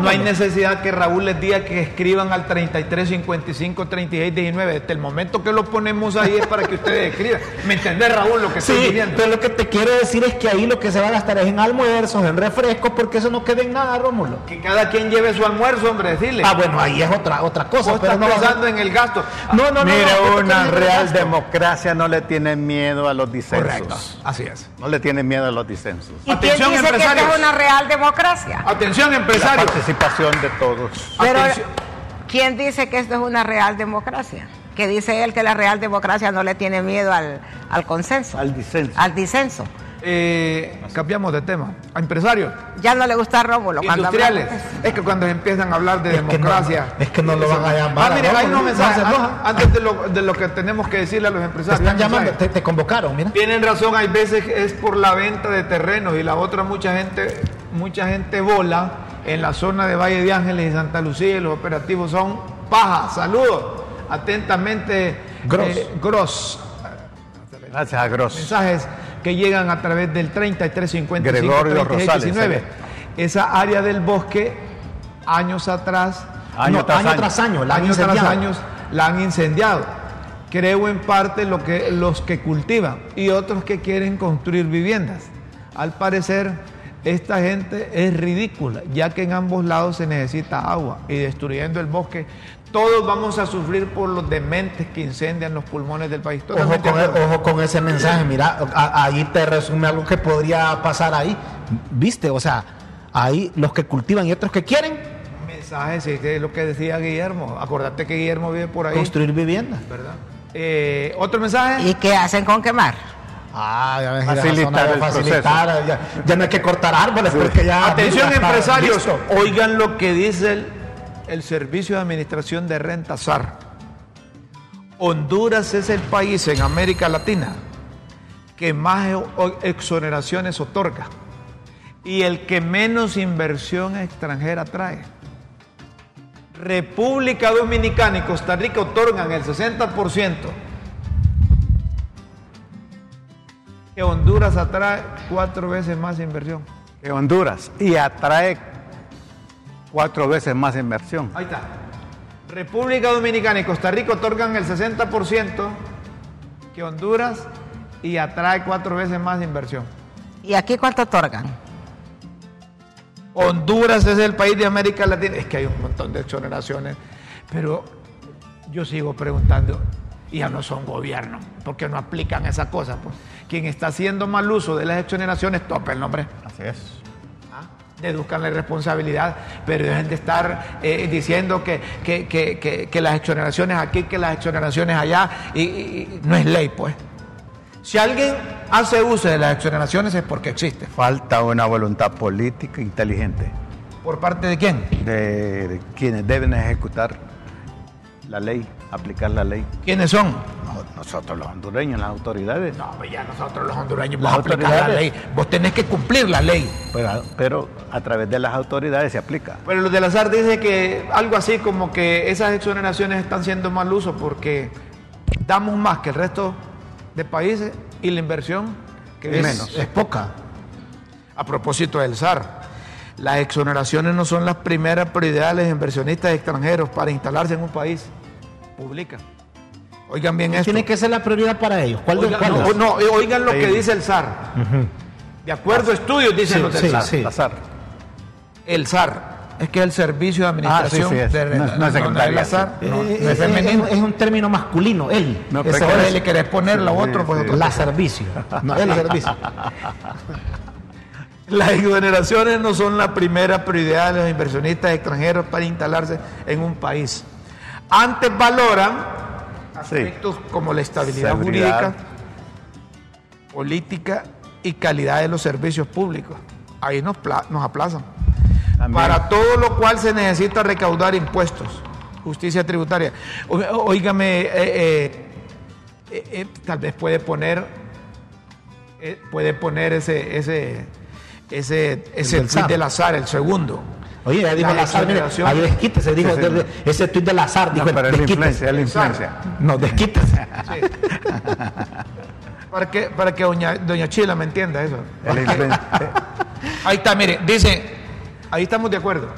Speaker 1: no hay necesidad que Raúl les diga que escriban al 33 55 36 19. Desde el momento que lo ponemos ahí es para que ustedes escriban. ¿Me entendés, Raúl, lo que estoy diciendo?
Speaker 3: Pero lo que te quiero decir es que ahí lo que se va a gastar es en almuerzos, en refrescos, porque eso no queda en nada, Rómulo.
Speaker 1: Que cada quien lleve su almuerzo, hombre, decirle.
Speaker 3: Ah, bueno, ahí es otra, otra cosa.
Speaker 1: pero no pensando en el gasto.
Speaker 4: No, no, Mire, una real democracia no le tiene miedo a los disensos.
Speaker 1: así es.
Speaker 4: No le tiene miedo a los disensos.
Speaker 2: ¿Y Atención, quién dice que es una real democracia?
Speaker 1: Atención, empresarios.
Speaker 4: La participación de todos.
Speaker 2: Pero, ¿quién dice que esto es una real democracia? Que dice él que la real democracia no le tiene miedo al, al consenso.
Speaker 4: Al disenso.
Speaker 2: Al disenso.
Speaker 1: Eh, cambiamos de tema. A empresarios.
Speaker 2: Ya no le gusta a Rómulo.
Speaker 1: Industriales. Es que cuando empiezan a hablar de democracia.
Speaker 3: es que no lo van a llamar.
Speaker 1: Ah, mire, hay unos mensajes. Antes de lo, de lo, que tenemos que decirle a los empresarios.
Speaker 3: Te están llamando, te, convocaron, mira.
Speaker 1: Tienen razón, hay veces es por la venta de terrenos y la otra mucha gente, mucha gente vola en la zona de Valle de Ángeles y Santa Lucía y los operativos son paja. Saludos. Atentamente.
Speaker 3: Gross.
Speaker 1: Eh, Gracias a Gross. Mensajes que llegan a través del 3355 19. Esa área del bosque, años atrás,
Speaker 3: año, tras, año, tras año, la tras
Speaker 1: años la han incendiado. Creo en parte lo que, los que cultivan y otros que quieren construir viviendas. Al parecer, esta gente es ridícula, ya que en ambos lados se necesita agua y destruyendo el bosque todos vamos a sufrir por los dementes que incendian los pulmones del país.
Speaker 3: Ojo con, e- ojo con, ese mensaje, mira, ahí te resume algo que podría pasar ahí. ¿Viste? O sea, ahí los que cultivan y otros que quieren.
Speaker 1: Mensaje, sí, es lo que decía Guillermo. Acordate que Guillermo vive por ahí.
Speaker 3: Construir viviendas.
Speaker 1: ¿Verdad? Eh, ¿Otro mensaje?
Speaker 2: ¿Y qué hacen con quemar?
Speaker 3: Ah, ya ves, facilitar, facilitar ya, no hay que cortar árboles porque ya.
Speaker 1: Atención, empresarios, oigan lo que dice el el Servicio de Administración de Renta SAR. Honduras es el país en América Latina que más exoneraciones otorga y el que menos inversión extranjera trae. República Dominicana y Costa Rica otorgan el 60%. Que Honduras atrae cuatro veces más inversión.
Speaker 4: Que Honduras. Y atrae cuatro veces más inversión.
Speaker 1: Ahí está. República Dominicana y Costa Rica otorgan el 60% que Honduras y atrae cuatro veces más inversión.
Speaker 2: ¿Y aquí cuánto otorgan?
Speaker 1: Honduras es el país de América Latina. Es que hay un montón de exoneraciones, pero yo sigo preguntando, y ya no son gobierno, porque no aplican esa cosa. Pues, quien está haciendo mal uso de las exoneraciones, tope el nombre.
Speaker 4: Así es
Speaker 1: deduzcan la responsabilidad, pero dejen de estar eh, diciendo que, que, las exoneraciones aquí, que las exoneraciones allá, y, no es ley, pues. Si alguien hace uso de las exoneraciones es porque existe.
Speaker 4: Falta una voluntad política inteligente.
Speaker 1: ¿Por parte de quién?
Speaker 4: de quienes deben ejecutar la ley, aplicar la ley.
Speaker 1: ¿Quiénes son?
Speaker 4: nosotros los hondureños, las autoridades.
Speaker 1: No, pues ya nosotros los hondureños vamos a aplicar la ley. Vos tenés que cumplir la ley.
Speaker 4: Pero, a través de las autoridades se aplica.
Speaker 1: Pero los de la SAR dice que algo así como que esas exoneraciones están siendo mal uso porque damos más que el resto de países y la inversión que es, menos. es poca. A propósito del SAR. Las exoneraciones no son las primeras prioridades de los inversionistas extranjeros para instalarse en un país publica. Oigan bien esto.
Speaker 3: Tiene que ser la prioridad para ellos. ¿Cuál
Speaker 1: oigan, no, no, oigan lo que dice el SAR. De acuerdo a estudios, dicen los del SAR. El SAR. Es que es el servicio de administración
Speaker 3: ah, sí, de, no, no, es. SAR, es, es, un término masculino, él.
Speaker 1: No, Ese ahora le querés poner lo otro, pues
Speaker 3: La servicio. No, el servicio.
Speaker 1: Las exoneraciones no son la primera prioridad de los inversionistas extranjeros para instalarse en un país. Antes valoran aspectos como la estabilidad jurídica, política y calidad de los servicios públicos. Ahí nos, nos aplazan. Para todo lo cual se necesita recaudar impuestos, justicia tributaria. Óigame, eh, eh, eh, tal vez puede poner, puede poner ese, ese, ese, ese del azar, el segundo
Speaker 3: Oye, ya dijo
Speaker 1: Las
Speaker 3: Lazar, mire, ahí desquítese, dijo,
Speaker 4: Sí,
Speaker 3: de-
Speaker 4: señor.
Speaker 3: de- ese tuit de Lazar, dijo,
Speaker 4: No, pero es la influencia, es la influencia.
Speaker 3: No, desquítese.
Speaker 1: Para que, para que doña, doña Chila me entienda eso.
Speaker 4: Es la influencia.
Speaker 1: Ahí está, mire, dice, ahí estamos de acuerdo.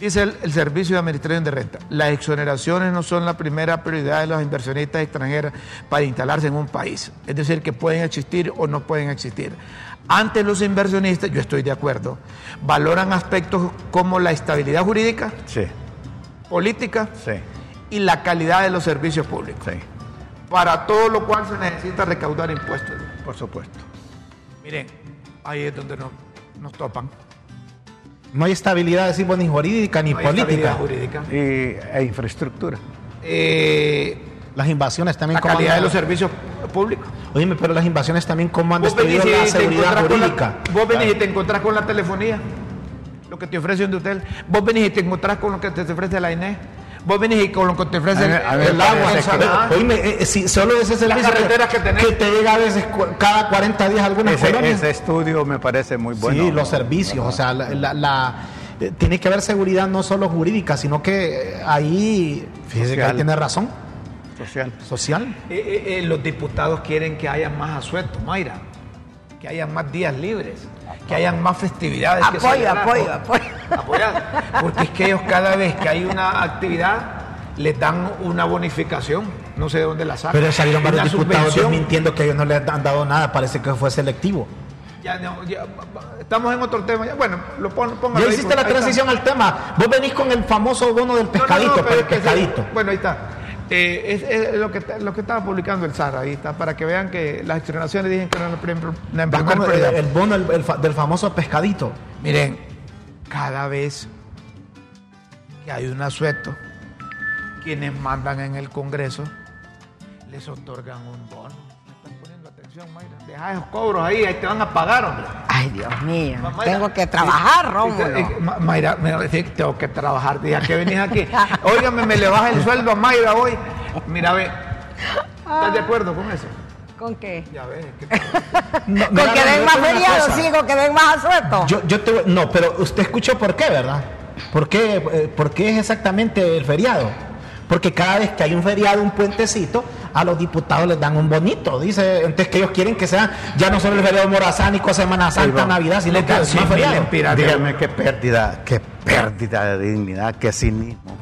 Speaker 1: Dice el, el Servicio de Administración de Renta, las exoneraciones no son la primera prioridad de los inversionistas extranjeros para instalarse en un país. Es decir, que pueden existir o no pueden existir. Antes los inversionistas, yo estoy de acuerdo, valoran aspectos como la estabilidad jurídica,
Speaker 4: Sí,
Speaker 1: política
Speaker 4: sí,
Speaker 1: y la calidad de los servicios públicos.
Speaker 4: sí,
Speaker 1: Para todo lo cual se necesita recaudar impuestos.
Speaker 4: por supuesto.
Speaker 1: Miren, ahí es donde nos, nos topan.
Speaker 3: No hay estabilidad, decimos, ni jurídica ni
Speaker 1: No hay
Speaker 3: política.
Speaker 1: estabilidad jurídica.
Speaker 4: Y, e infraestructura.
Speaker 1: Eh,
Speaker 3: Las invasiones también
Speaker 1: la
Speaker 3: como
Speaker 1: calidad de
Speaker 3: han-
Speaker 1: los servicios públicos.
Speaker 3: Oíme, pero las invasiones también como han
Speaker 1: Vos
Speaker 3: destruido
Speaker 1: venís,
Speaker 3: la
Speaker 1: y te
Speaker 3: seguridad
Speaker 1: con la,
Speaker 3: jurídica.
Speaker 1: vos venís y te encontrás con la telefonía, lo que te ofrece un hotel. Vos venís y te encontrás con lo que te ofrece la INE. Vos venís y con lo que te ofrece
Speaker 4: A
Speaker 1: el,
Speaker 4: a mí
Speaker 1: el agua, el
Speaker 4: que-.
Speaker 3: Oíme, eh, eh, si solo ese servicio
Speaker 1: carreteras que tenés.
Speaker 3: te llega a veces cada 40 días a algunas
Speaker 4: Ese, ese estudio me parece muy bueno.
Speaker 3: sí, los servicios, o sea, la, la- la- eh, tiene que haber seguridad no solo jurídica, sino que eh, ahí, fíjese que ahí
Speaker 4: Social.
Speaker 3: tiene razón,
Speaker 4: Social.
Speaker 3: social.
Speaker 1: Eh, eh, eh, los diputados quieren que haya más asueto, Mayra, que haya más días libres, que hayan más festividades. que
Speaker 2: Apoyo,
Speaker 1: celebrar.
Speaker 2: apoyo, apoyo.
Speaker 1: Apoyar. Porque es que ellos cada vez que hay una actividad les dan una bonificación, no sé de dónde la sacan.
Speaker 3: Pero salieron varios diputados mintiendo que ellos no les han dado nada, parece que fue selectivo.
Speaker 1: Ya, no, ya, estamos en otro tema. Bueno, lo pon, póngalo
Speaker 3: Ya hiciste la transición al tema. Vos venís con el famoso bono del
Speaker 1: No, no, no,
Speaker 3: pescadito,
Speaker 1: pero
Speaker 3: el
Speaker 1: que
Speaker 3: pescadito.
Speaker 1: Bueno, ahí está. Eh, es, es lo, que, lo que estaba publicando el SAR, ahí está, para que vean que las exoneraciones dicen que no la la
Speaker 3: con el, bono el- el fa- del famoso pescadito.
Speaker 1: Miren, cada vez que hay un asueto, quienes mandan en el Congreso les otorgan un bono. Deja esos cobros ahí, ahí te van a pagar, hombre.
Speaker 2: Ay, Dios mío.
Speaker 1: Ma- Mayra,
Speaker 2: Tengo que trabajar,
Speaker 1: eh,
Speaker 2: Rómulo.
Speaker 1: eh, Ma- Mayra, me a decir, tengo que trabajar. Día que venís aquí. Óigame, me le baja el sueldo a Mayra hoy. Mira, ve. ¿Estás de acuerdo con eso?
Speaker 2: ¿Con qué?
Speaker 1: Ya ves. que-
Speaker 3: No,
Speaker 2: Con que den más feriados, sí, con que den más asueto.
Speaker 3: Yo, yo te no, pero usted escuchó por qué, ¿verdad? ¿Por qué, eh, por qué es exactamente el feriado? Porque cada vez que hay un feriado, un puentecito, a los diputados les dan un bonito. Dice, entonces que ellos quieren que sea ya no solo el feriado morazánico, Semana Santa. Navidad, sino que es más feriado.
Speaker 4: Dígame qué pérdida, qué pérdida de dignidad, qué cinismo,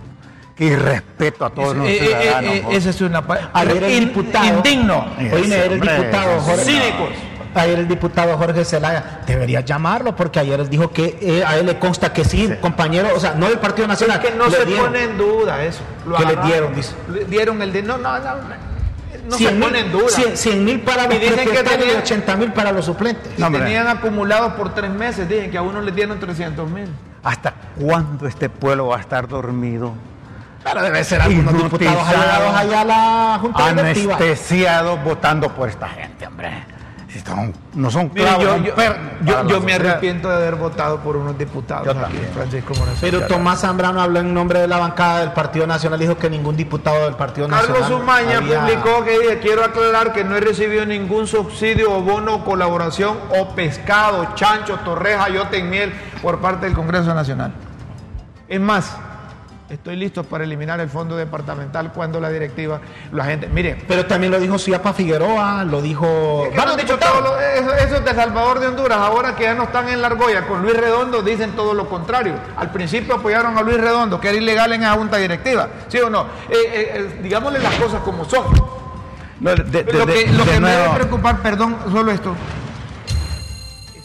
Speaker 4: qué irrespeto a todos los
Speaker 1: Eh, eh, eh, eh, es una.
Speaker 3: Ayer el diputado.
Speaker 1: Indigno.
Speaker 3: Ayer el diputado Jorge.
Speaker 1: cínicos.
Speaker 3: Ayer el diputado Jorge Zelaya, deberías llamarlo porque ayer él dijo que eh, a él le consta que sí, compañero, o sea, no del Partido Nacional.
Speaker 1: Es que no
Speaker 3: le
Speaker 1: se
Speaker 3: dieron.
Speaker 1: pone en duda eso. Lo
Speaker 3: Que le dieron, dice.
Speaker 1: Le dieron el de. No, no, no. No se
Speaker 3: 100
Speaker 1: pone en duda.
Speaker 3: 100 mil para los
Speaker 1: Y dicen que
Speaker 3: propietarios y
Speaker 1: tenían-
Speaker 3: 80 mil para los suplentes.
Speaker 1: Y
Speaker 4: No,
Speaker 1: tenían acumulados por tres meses. Dicen que a uno les dieron 300 mil.
Speaker 4: ¿Hasta cuándo este pueblo va a estar dormido?
Speaker 3: Pero debe ser algunos diputados allegados allá a la Junta Directiva.
Speaker 4: Anestesiados votando por esta gente, hombre. Son- no son
Speaker 1: Miren,
Speaker 4: clavos,
Speaker 1: yo,
Speaker 4: son
Speaker 1: yo,
Speaker 4: pernos
Speaker 1: yo-
Speaker 4: para
Speaker 1: yo
Speaker 4: la
Speaker 1: me arrepiento de haber votado por unos diputados aquí. Francisco Moreno.
Speaker 3: Pero Tomás Zambrano habló en nombre de la bancada del Partido Nacional, dijo que ningún diputado del Partido
Speaker 1: Carlos
Speaker 3: Nacional.
Speaker 1: Umaña
Speaker 3: había-
Speaker 1: publicó que dice, quiero aclarar que no he recibido ningún subsidio o bono o colaboración o pescado, chancho, torreja, yote en miel por parte del Congreso Nacional. Es más, estoy listo para eliminar el fondo departamental cuando la directiva, la gente, mire,
Speaker 3: Pero también lo dijo Ciapa Figueroa, lo dijo.
Speaker 1: ¿Qué han dicho todo lo- eso- de Salvador de Honduras, ahora que ya no están en la argolla con Luis Redondo, dicen todo lo contrario. Al principio apoyaron a Luis Redondo, que era ilegal en esa junta directiva, ¿sí o no? Eh, eh, eh, digámosle las cosas como son.
Speaker 4: No, de- de-
Speaker 1: lo que, lo
Speaker 4: de
Speaker 1: que me debe preocupar, perdón, solo esto.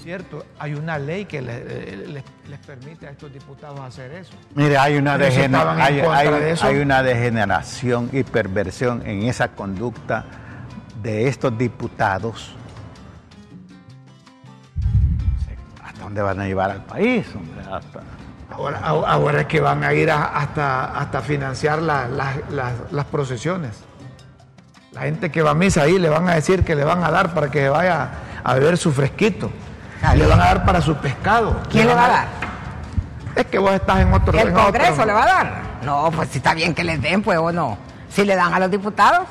Speaker 1: Cierto, hay una ley que le- eh, les, permite a estos diputados hacer eso.
Speaker 4: Mire, hay una,
Speaker 1: Pero si
Speaker 4: degen-
Speaker 1: estaban en
Speaker 4: hay,
Speaker 1: contra
Speaker 4: hay-
Speaker 1: de eso.
Speaker 4: hay una degeneración y perversión en esa conducta de estos diputados. ¿Hasta dónde van a llevar al país? hombre? Hasta-
Speaker 1: Ahora, es que van a ir a- hasta, hasta financiar la- la- las- las procesiones. La gente que va a misa ahí le van a decir que le van a dar para que vaya a beber su fresquito. Le van a dar para su pescado.
Speaker 2: ¿Quién le va a dar?
Speaker 1: Es que vos estás en otro
Speaker 2: ¿El
Speaker 1: en otro-
Speaker 2: Congreso le va a dar? No, pues si está bien que les den, pues o no. Si le dan a los diputados,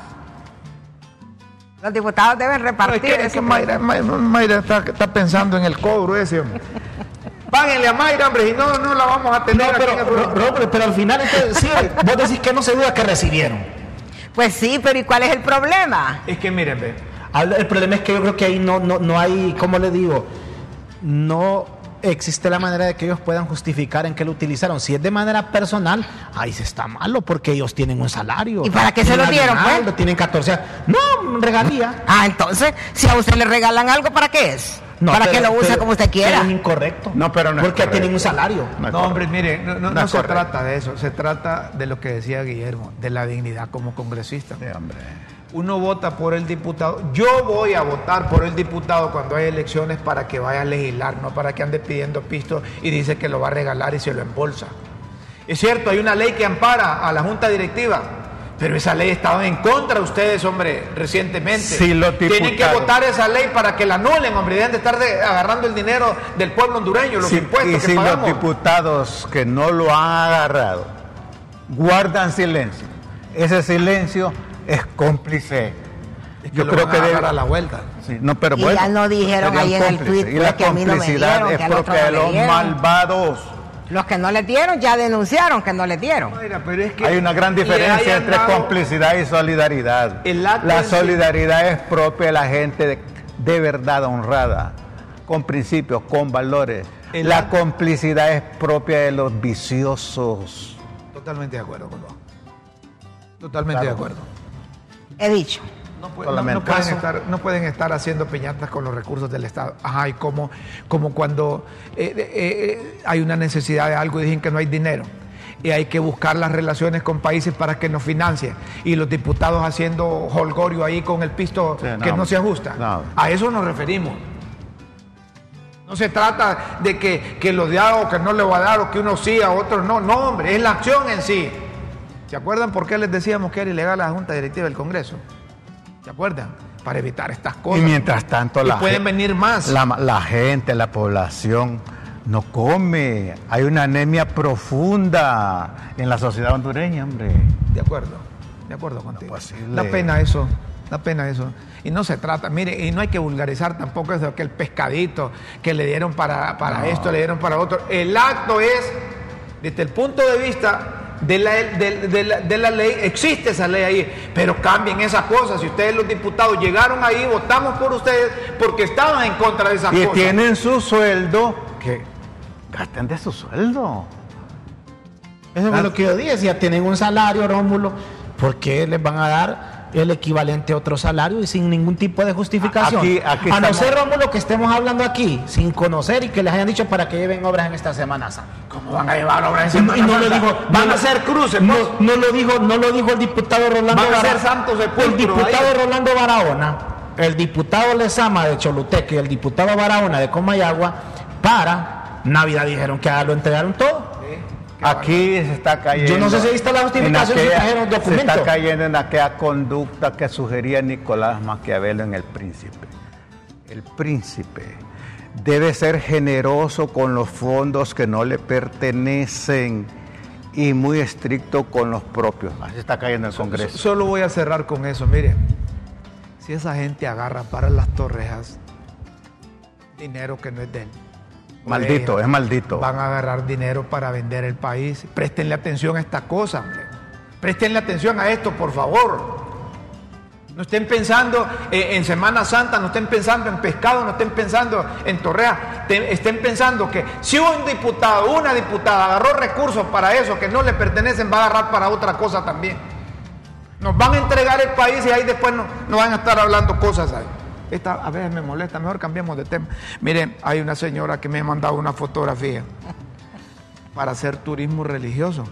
Speaker 2: los diputados deben
Speaker 1: No, es
Speaker 2: repartir
Speaker 1: que, es que
Speaker 2: pues.
Speaker 1: Mayra, Mayra- Mayra está, está pensando en el cobro ese, hombre. Páguenle a Mayra, hombre, y no, no la vamos a tener
Speaker 3: No,
Speaker 1: aquí
Speaker 3: pero,
Speaker 1: el
Speaker 3: al final, entonces, sí, vos decís que no se duda que recibieron.
Speaker 2: Pues sí, pero ¿y cuál es el problema?
Speaker 1: Es que miren, ve,
Speaker 3: El problema es que yo creo que ahí no, no, no hay, ¿cómo le digo? No existe la manera de que ellos puedan justificar en qué lo utilizaron. Si es de manera personal, ahí se está malo porque ellos tienen un salario.
Speaker 2: ¿Y para qué se lo dieron, pues?
Speaker 3: Tienen 14. No, regalía.
Speaker 2: Ah, entonces, si a usted le regalan algo, ¿para qué es?
Speaker 3: No,
Speaker 2: para que lo use
Speaker 3: pero-
Speaker 2: como usted quiera.
Speaker 3: es incorrecto.
Speaker 4: No, pero no es
Speaker 3: Porque tienen un salario.
Speaker 4: No
Speaker 1: No, hombre, mire, no, no-
Speaker 4: No
Speaker 1: no
Speaker 4: es
Speaker 1: se
Speaker 4: correcto.
Speaker 1: trata de eso, se trata de lo que decía Guillermo, de la dignidad como congresista.
Speaker 4: Sí, hombre.
Speaker 1: Uno vota por el diputado. Yo voy a votar por el diputado cuando hay elecciones para que vaya a legislar, no para que ande pidiendo pisto y dice que lo va a regalar y se lo embolsa. Es cierto, hay una ley que ampara a la junta directiva, pero esa ley estaba en contra de ustedes, hombre, recientemente.
Speaker 4: Sí, los
Speaker 1: Tienen que votar esa ley para que la anulen, hombre, dejen de estar de- agarrando el dinero del pueblo hondureño, los
Speaker 4: Sí,
Speaker 1: impuestos
Speaker 4: y
Speaker 1: que
Speaker 4: si los
Speaker 1: pagamos.
Speaker 4: diputados que no lo han agarrado guardan silencio, ese silencio es cómplice.
Speaker 1: Es que
Speaker 4: Yo
Speaker 1: lo
Speaker 4: creo
Speaker 1: van
Speaker 4: que debe
Speaker 1: a la vuelta.
Speaker 4: Sí, no, pero
Speaker 2: Y
Speaker 4: bueno,
Speaker 2: ya no dijeron ahí en el tuit,
Speaker 4: Y la
Speaker 2: pues, que a mí no me
Speaker 4: complicidad
Speaker 2: dieron, que
Speaker 4: es
Speaker 2: otro
Speaker 4: propia
Speaker 2: no
Speaker 4: los
Speaker 2: dieron.
Speaker 4: malvados.
Speaker 2: Los que no les dieron ya denunciaron que no les dieron.
Speaker 1: Mira, pero es que
Speaker 4: Hay una gran diferencia entre
Speaker 1: dado-
Speaker 4: complicidad y solidaridad. La solidaridad es propia de la gente de, de verdad honrada, con principios, con valores.
Speaker 1: El
Speaker 4: la
Speaker 1: acto-
Speaker 4: complicidad es propia de los viciosos.
Speaker 1: Totalmente de acuerdo con vos. Totalmente de acuerdo.
Speaker 2: He dicho.
Speaker 1: No, pueden estar, no pueden estar haciendo piñatas con los recursos del Estado. Ajá, y como, como cuando eh, eh, eh, hay una necesidad de algo y dicen que no hay dinero. Y hay que buscar las relaciones con países para que nos financien. Y los diputados haciendo holgorio ahí con el pisto
Speaker 4: Sí,
Speaker 1: que no se ajusta.
Speaker 4: No.
Speaker 1: A eso nos referimos. No se trata de que, que lo da o que no le va a dar o que uno sí a otros no. No, hombre, es la acción en sí. ¿Se acuerdan por qué les decíamos que era ilegal la Junta Directiva del Congreso? ¿Se acuerdan? Para evitar estas cosas.
Speaker 4: Y mientras tanto
Speaker 1: Y
Speaker 4: la
Speaker 1: pueden venir más.
Speaker 4: La, la gente, la población no come. Hay una anemia profunda en la sociedad hondureña, hombre.
Speaker 1: De acuerdo, de acuerdo contigo.
Speaker 4: posible.
Speaker 1: Da pena eso, da pena eso. Y no se trata, mire, y no hay que vulgarizar tampoco eso que el pescadito que le dieron para, para esto, le dieron para otro. El acto es, desde el punto de vista de la, de, de la, de la ley, existe esa ley ahí, pero cambien esas cosas. Si ustedes los diputados llegaron ahí, votamos por ustedes porque estaban en contra de esas
Speaker 4: Y
Speaker 1: cosas.
Speaker 4: tienen su sueldo, que gasten de su sueldo.
Speaker 3: Eso es lo que yo dije. Si ya tienen un salario, Rómulo, ¿por qué les van a dar el equivalente a otro salario y sin ningún tipo de justificación?
Speaker 4: Aquí- aquí
Speaker 3: a no ser, Rómulo, que estemos hablando aquí sin conocer y que les hayan dicho para que lleven obras en esta Semana Santa.
Speaker 1: ¿Cómo van a llevar obras en
Speaker 3: Y no, y no
Speaker 1: Semana
Speaker 3: lo dijo,
Speaker 1: Van
Speaker 3: no
Speaker 1: a ser cruces,
Speaker 3: no,
Speaker 1: pues.
Speaker 3: no lo dijo, no lo dijo el diputado Rolando
Speaker 1: Van a ser santos
Speaker 3: El diputado
Speaker 1: ahí.
Speaker 3: Rolando Barahona, el diputado Lezama de Choluteca y el diputado Barahona de Comayagua, para Navidad dijeron que ya lo entregaron todo.
Speaker 4: Aquí se está cayendo.
Speaker 3: Yo no sé si ahí está la justificación,
Speaker 4: en
Speaker 3: si
Speaker 4: aquella-
Speaker 3: trajeron documento.
Speaker 4: Se está cayendo en aquella conducta que sugería Nicolás Maquiavelo en El Príncipe. El príncipe debe ser generoso con los fondos que no le pertenecen y muy estricto con los propios. Así está cayendo el Congreso.
Speaker 1: Solo voy a cerrar con eso. Mire, si esa gente agarra para las torrejas dinero que no es de él.
Speaker 4: Maldito, es maldito.
Speaker 1: Van a agarrar dinero para vender el país. Préstenle atención a esta cosa, hombre. Préstenle atención a esto, por favor. No estén pensando eh, en Semana Santa, no estén pensando en pescado, no estén pensando en torreas, estén pensando que si un diputado, una diputada agarró recursos para eso que no le pertenecen, va a agarrar para otra cosa también. Nos van a entregar el país y ahí después no, no van a estar hablando cosas ahí. Esta a veces me molesta, mejor cambiemos de tema. Miren, hay una señora que me ha mandado una fotografía para hacer turismo religioso.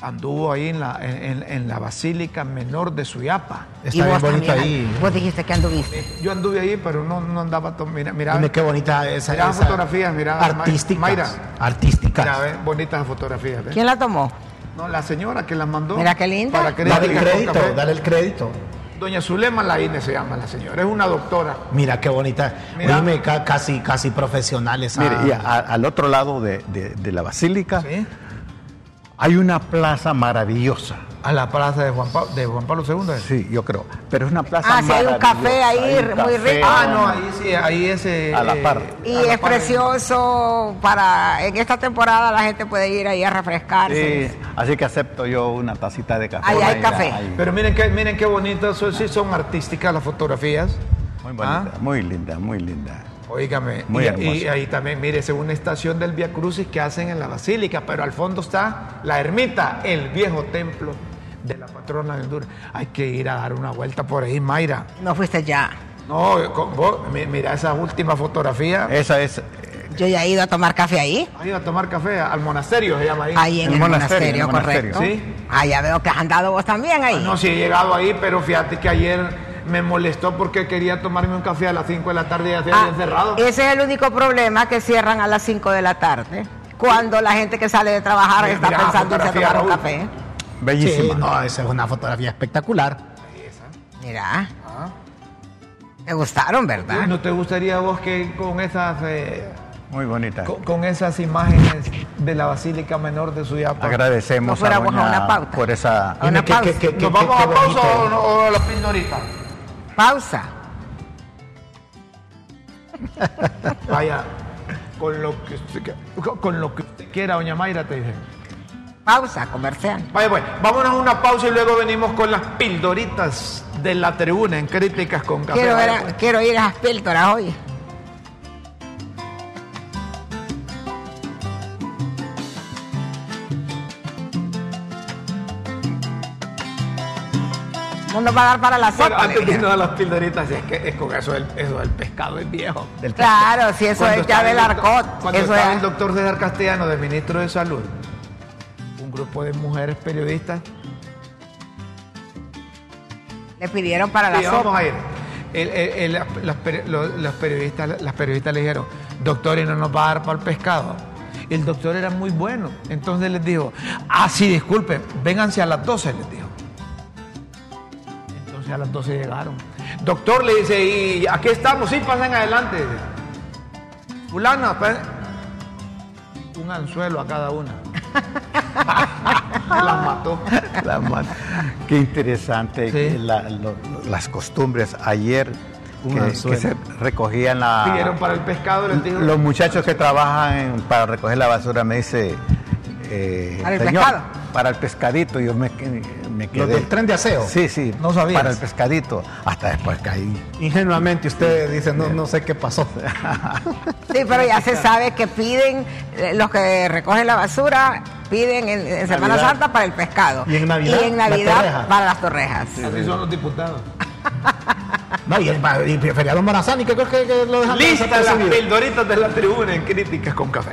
Speaker 1: Anduvo ahí en la, en, en- en la Basílica Menor de Suyapa.
Speaker 3: Está bien
Speaker 2: también,
Speaker 3: ahí.
Speaker 2: Vos dijiste que anduviste.
Speaker 1: Yo anduve ahí, pero no, no andaba todo. Mira, mira,
Speaker 3: Dime qué bonita esa.
Speaker 1: Mira
Speaker 3: esa-
Speaker 1: fotografías, mira,
Speaker 3: Artísticas.
Speaker 1: Mayra.
Speaker 3: Artísticas.
Speaker 1: mira, ve, bonitas fotografías.
Speaker 2: ¿Quién la tomó?
Speaker 1: No, la señora que las mandó.
Speaker 2: Mira qué linda.
Speaker 1: Para que
Speaker 3: Dale el crédito, dale el crédito.
Speaker 1: Doña Zulema Laine se llama la señora, es una doctora.
Speaker 3: Mira qué bonita.
Speaker 1: Mira.
Speaker 3: Oíme, ca- casi, casi profesional esa.
Speaker 4: Mire, y a- al otro lado de, de- de la basílica
Speaker 1: ¿Sí?
Speaker 4: Hay una plaza maravillosa.
Speaker 1: A la plaza de Juan, Pa- de Juan Pablo II. ¿eh?
Speaker 4: Sí, yo creo. Pero es una plaza
Speaker 2: Ah, sí, hay un café ahí
Speaker 4: Hay un
Speaker 2: muy
Speaker 4: café.
Speaker 2: rico.
Speaker 1: Ah, no, ahí sí, ahí ese.
Speaker 4: A la par.
Speaker 2: Y
Speaker 1: la
Speaker 2: es
Speaker 1: par.
Speaker 2: precioso para en esta temporada la gente puede ir ahí a refrescarse.
Speaker 4: Sí, así que acepto yo una tacita de café.
Speaker 2: Ahí hay café.
Speaker 4: ahí.
Speaker 1: Pero miren qué, miren qué bonitas, son, sí son artísticas las fotografías.
Speaker 4: Muy bonita,
Speaker 1: Ah,
Speaker 4: muy linda, muy linda.
Speaker 1: Óigame,
Speaker 4: Muy
Speaker 1: y,
Speaker 4: hermoso.
Speaker 1: y ahí también, mire, es una estación del Via Crucis que hacen en la Basílica, pero al fondo está la ermita, el viejo templo de la patrona de Honduras. Hay que ir a dar una vuelta por ahí, Mayra.
Speaker 2: No fuiste ya.
Speaker 1: No, con vos, mi- mira esa última fotografía.
Speaker 4: Esa es.
Speaker 2: Yo ya he ido a tomar café ahí.
Speaker 1: Ahí a tomar café al monasterio, se llama ahí.
Speaker 2: Ahí en
Speaker 4: El
Speaker 2: el,
Speaker 4: monasterio,
Speaker 2: monasterio,
Speaker 4: en el monasterio.
Speaker 2: correcto.
Speaker 1: Sí.
Speaker 2: Ah, ya veo que has andado vos también ahí.
Speaker 1: Ah, No, sí he llegado ahí, pero fíjate que ayer me molestó porque quería tomarme un café a las 5 de la tarde y ya se
Speaker 2: Ah,
Speaker 1: había cerrado.
Speaker 2: ese es el único problema que cierran a las 5 de la tarde. Cuando la gente que sale de trabajar
Speaker 1: Mira,
Speaker 2: está
Speaker 1: mira,
Speaker 2: pensando a
Speaker 1: fotografía,
Speaker 2: tomar un café.
Speaker 4: Bellísima.
Speaker 3: Sí, no, esa es una fotografía espectacular.
Speaker 2: Mira,
Speaker 1: Ah.
Speaker 2: te gustaron, ¿verdad?
Speaker 1: ¿No te gustaría a vos que con esas eh,
Speaker 4: Muy bonita.
Speaker 1: con, con esas imágenes de la Basílica Menor de Suyapa?
Speaker 2: No
Speaker 4: Agradecemos a,
Speaker 2: fuéramos a
Speaker 4: doña
Speaker 2: una pauta.
Speaker 4: por esa.
Speaker 2: A una
Speaker 3: Dime, ¿qué-
Speaker 2: pausa.
Speaker 1: ¿Nos vamos a pausa o, no- o a la pindorita?
Speaker 2: Pausa.
Speaker 1: Vaya, con lo que usted, con- lo que usted quiera, doña Mayra, te dije.
Speaker 2: Pausa comercial.
Speaker 1: Vaya, pues, vámonos a una pausa y luego venimos con las pildoritas de la tribuna en Críticas con Café.
Speaker 2: Quiero, ver
Speaker 1: Vaya,
Speaker 2: a-
Speaker 1: pues.
Speaker 2: quiero ir a las píldoras hoy. No nos va a dar para la
Speaker 1: Bueno,
Speaker 2: sopa. le
Speaker 1: antes de irnos a las pildoritas, es que es con eso del, eso del pescado, el viejo. Del
Speaker 2: Claro, si eso
Speaker 1: Cuando
Speaker 2: es ya del arcot.
Speaker 1: Cuando
Speaker 2: Eso
Speaker 1: estaba
Speaker 2: es.
Speaker 1: el doctor César Castellano, del ministro de Salud, un grupo de mujeres periodistas,
Speaker 2: Le pidieron para la
Speaker 1: sí, vamos
Speaker 2: sopa.
Speaker 1: a ir. El- el- el- las, los periodistas, las periodistas le dijeron, doctor, ¿y no nos va a dar para el pescado? Y el doctor era muy bueno. Entonces les dijo, ah, sí, disculpen, vénganse a las 12, les dijo. Entonces a las 12 llegaron. Doctor le dice, y aquí estamos, sí, pasen adelante. Fulana, un anzuelo a cada una. Las mató.
Speaker 4: La Qué interesante
Speaker 1: Sí.
Speaker 4: que la- lo- las costumbres ayer que, que se recogían la
Speaker 1: Pidieron para el pescado, les dijo.
Speaker 4: los muchachos que trabajan en- para recoger la basura me dice eh,
Speaker 2: ¿Para el
Speaker 4: "Señor,
Speaker 2: pescado?
Speaker 4: para el pescadito yo me, me quedé
Speaker 3: Los del tren de aseo.
Speaker 4: sí sí
Speaker 1: No sabías.
Speaker 4: para el pescadito hasta después caí
Speaker 3: Ingenuamente usted dice, no, no sé qué pasó.
Speaker 2: Sí, pero ya se sabe que piden, eh, los que recogen la basura, piden en, en Semana
Speaker 3: Navidad.
Speaker 2: Santa para el pescado.
Speaker 3: Y en Navidad,
Speaker 2: Y en Navidad para las torrejas.
Speaker 1: Así son los diputados.
Speaker 3: No, y el, y feriado Morazán, y que creo que, que lo dejan
Speaker 1: Listas las pildoritas de la tribuna en Críticas con Café.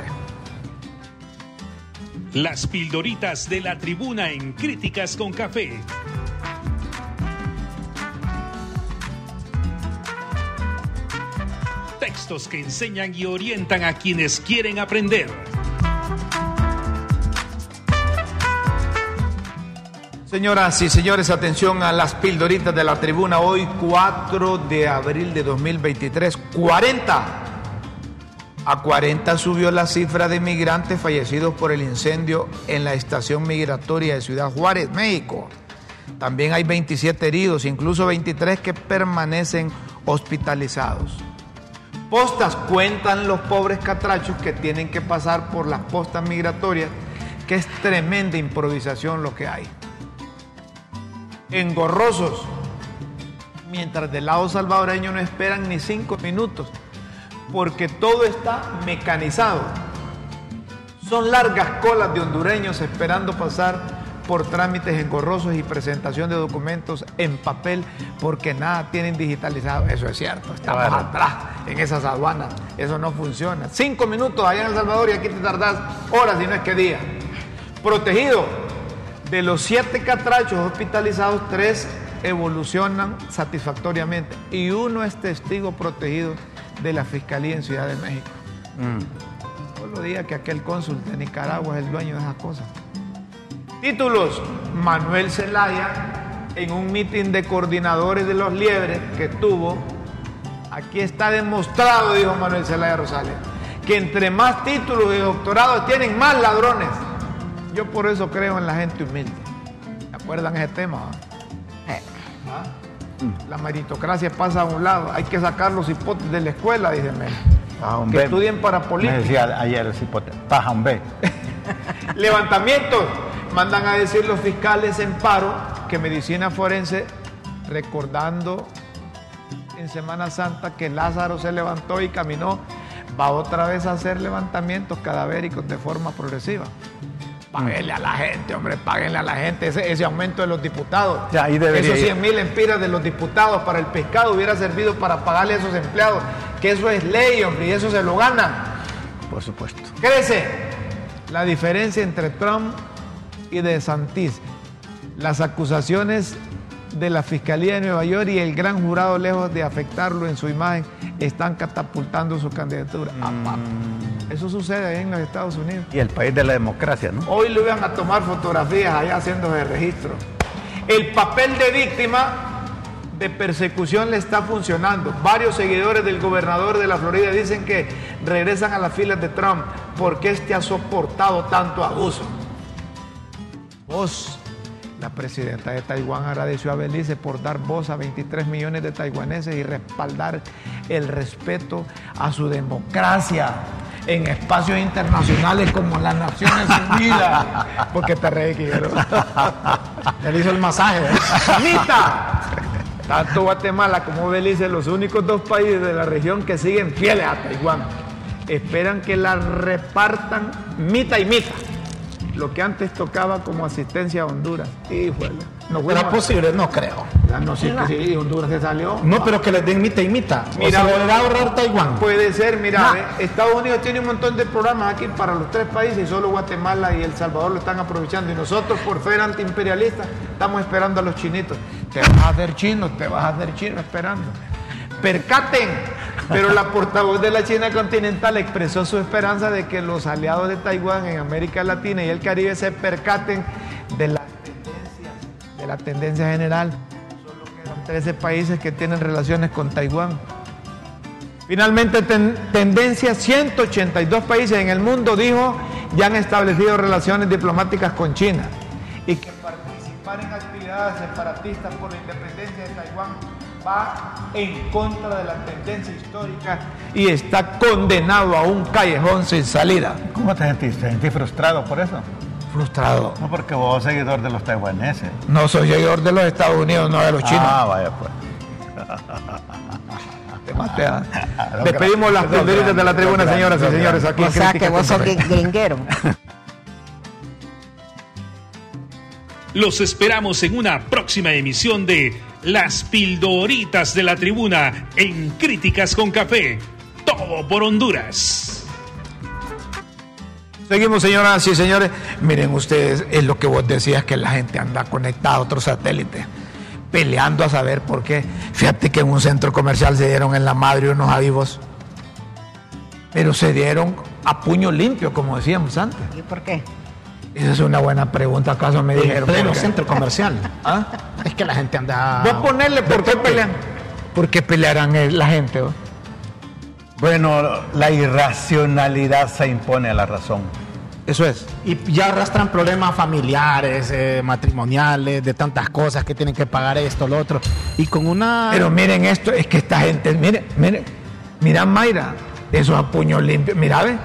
Speaker 5: Las pildoritas de la tribuna en Críticas con Café. Textos que enseñan y orientan a quienes quieren aprender.
Speaker 1: Señoras y señores, atención a las pildoritas de la tribuna. Hoy, 4 de abril de 2023, 40. A 40 subió la cifra de migrantes fallecidos por el incendio en la estación migratoria de Ciudad Juárez, México. También hay 27 heridos, incluso 23 que permanecen hospitalizados. Postas cuentan los pobres catrachos que tienen que pasar por las postas migratorias, que es tremenda improvisación lo que hay. Engorrosos, mientras del lado salvadoreño no esperan ni cinco minutos, porque todo está mecanizado. Son largas colas de hondureños esperando pasar por trámites engorrosos y presentación de documentos en papel porque nada tienen digitalizado. Eso es cierto, estamos
Speaker 4: Claro.
Speaker 1: atrás en esas aduanas. Eso no funciona. Cinco minutos allá en El Salvador y aquí te tardás horas y no es que días. Protegido. De los siete catrachos hospitalizados, tres evolucionan satisfactoriamente y uno es testigo protegido de la Fiscalía en Ciudad de México. Solo diga que aquel cónsul de Nicaragua es el dueño de esas cosas. Títulos. Manuel Zelaya en un mitin de coordinadores de los liebres que tuvo. Aquí está demostrado, dijo Manuel Zelaya Rosales, que entre más títulos y doctorados tienen más ladrones. Yo por eso creo en la gente humilde. ¿Se acuerdan ese tema? ah? ¿Ah? La meritocracia pasa a un lado. Hay que sacar los hipotes de la escuela, dice.
Speaker 4: Ah,
Speaker 1: Que estudien para
Speaker 4: Me
Speaker 1: política.
Speaker 4: decía ayer el cipote, paja un B.
Speaker 1: Levantamientos. Mandan a decir los fiscales en paro que medicina forense, recordando en Semana Santa que Lázaro se levantó y caminó, va otra vez a hacer levantamientos cadavéricos de forma progresiva. Páguenle a la gente, hombre, páguenle a la gente ese, ese aumento de los diputados.
Speaker 4: Ya, ahí debería
Speaker 1: Esos
Speaker 4: ir.
Speaker 1: 100 mil empiras de los diputados para el pescado hubiera servido para pagarle a esos empleados, que eso es ley, hombre, y eso se lo ganan.
Speaker 4: Por supuesto.
Speaker 1: Crece la diferencia entre Trump y de Santis. Las acusaciones de la Fiscalía de Nueva York y el gran jurado, lejos de afectarlo en su imagen, están catapultando su candidatura. a papa. Eso sucede ahí en los Estados Unidos.
Speaker 4: Y el país de la democracia, ¿no?
Speaker 1: Hoy le iban a tomar fotografías allá haciéndose registro. El papel de víctima de persecución le está funcionando. Varios seguidores del gobernador de la Florida dicen que regresan a las filas de Trump porque este ha soportado tanto abuso. Vos, la presidenta de Taiwán agradeció a Belice por dar voz a 23 millones de taiwaneses y respaldar el respeto a su democracia en espacios internacionales como las Naciones Unidas. Porque te reí, Guillermo.
Speaker 3: Él hizo el masaje.
Speaker 1: ¡Mita! Tanto Guatemala como Belice, los únicos dos países de la región que siguen fieles a Taiwán, esperan que la repartan mita y mita. Lo que antes tocaba como asistencia a Honduras. Híjole. No,
Speaker 3: ¿Era posible? No creo.
Speaker 1: Ah, no, sí, que sí, Honduras se salió.
Speaker 3: No, pero que les den mitad y mitad.
Speaker 1: Mira,
Speaker 3: o a ahorrar Taiwán.
Speaker 1: Puede ser, mira, eh, Estados Unidos tiene un montón de programas aquí para los tres países y solo Guatemala y El Salvador lo están aprovechando. Y nosotros, por ser antiimperialistas, estamos esperando a los chinitos. Te vas a hacer chino, te vas a hacer chino esperando. Percaten. Pero la portavoz de la China continental expresó su esperanza de que los aliados de Taiwán en América Latina y el Caribe se percaten de tendencias, la tendencia general. Solo quedan 13 países que tienen relaciones con Taiwán. Finalmente, ten- tendencia 182 países en el mundo, dijo, ya han establecido relaciones diplomáticas con China. Y que participar en actividades separatistas por la independencia de Taiwán va en contra de la tendencia histórica y está condenado a un callejón sin salida.
Speaker 4: ¿Cómo te sentiste? ¿Te sentís frustrado por eso?
Speaker 1: Frustrado.
Speaker 4: No, porque vos sos seguidor de los taiwaneses.
Speaker 1: No soy seguidor de los Estados Unidos, no de los chinos.
Speaker 4: Ah, vaya pues.
Speaker 1: Te maté, ¿ah? Despedimos las pildoritas de la tribuna, señoras y señores. Aquí
Speaker 2: o sea que vos sos gringuero.
Speaker 5: Los esperamos en una próxima emisión de Las Pildoritas de la Tribuna en Críticas con Café. Todo por Honduras.
Speaker 1: Seguimos, señoras y señores. Miren ustedes, es lo que vos decías, que la gente anda conectada a otro satélite, peleando a saber por qué. Fíjate que en un centro comercial se dieron en la madre unos avivos, pero se dieron a puño limpio, como decíamos antes.
Speaker 2: ¿Y por qué?
Speaker 1: Esa es una buena pregunta, ¿acaso me dijeron?
Speaker 3: pleno
Speaker 1: por qué?
Speaker 3: centro comercial.
Speaker 1: ¿Ah?
Speaker 3: Es que la gente anda.
Speaker 1: Vos ponerle por qué pelean. ¿Por qué pelearán eh, la gente?
Speaker 4: Bueno, la irracionalidad se impone a la razón.
Speaker 1: Eso es.
Speaker 3: Y ya arrastran problemas familiares, eh, matrimoniales, de tantas cosas que tienen que pagar esto, lo otro. Y con una.
Speaker 1: Pero miren esto, es que esta gente, miren, miren, mira Mayra, esos a puño limpio, mira, ve,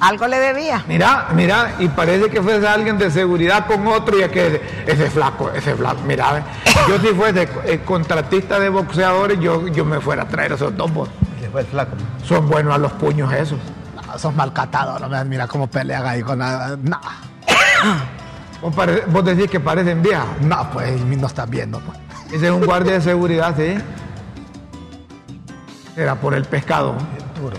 Speaker 2: Algo le debía.
Speaker 1: mira, mira, y parece que fuese alguien de seguridad con otro y es que ese, ese flaco, ese flaco, mira, ve, yo si fuese eh, contratista de boxeadores, yo, yo me fuera a traer esos dos, vos.
Speaker 4: Flaco.
Speaker 1: son buenos a los puños esos.
Speaker 3: No, sos malcatados, no me- mira cómo pelean ahí con nada. No,
Speaker 1: Vos, decís que parecen viejas,
Speaker 3: no, pues no estás viendo. Pues.
Speaker 1: ese es un guardia de seguridad, ¿sí? Era por el pescado.
Speaker 3: Duro,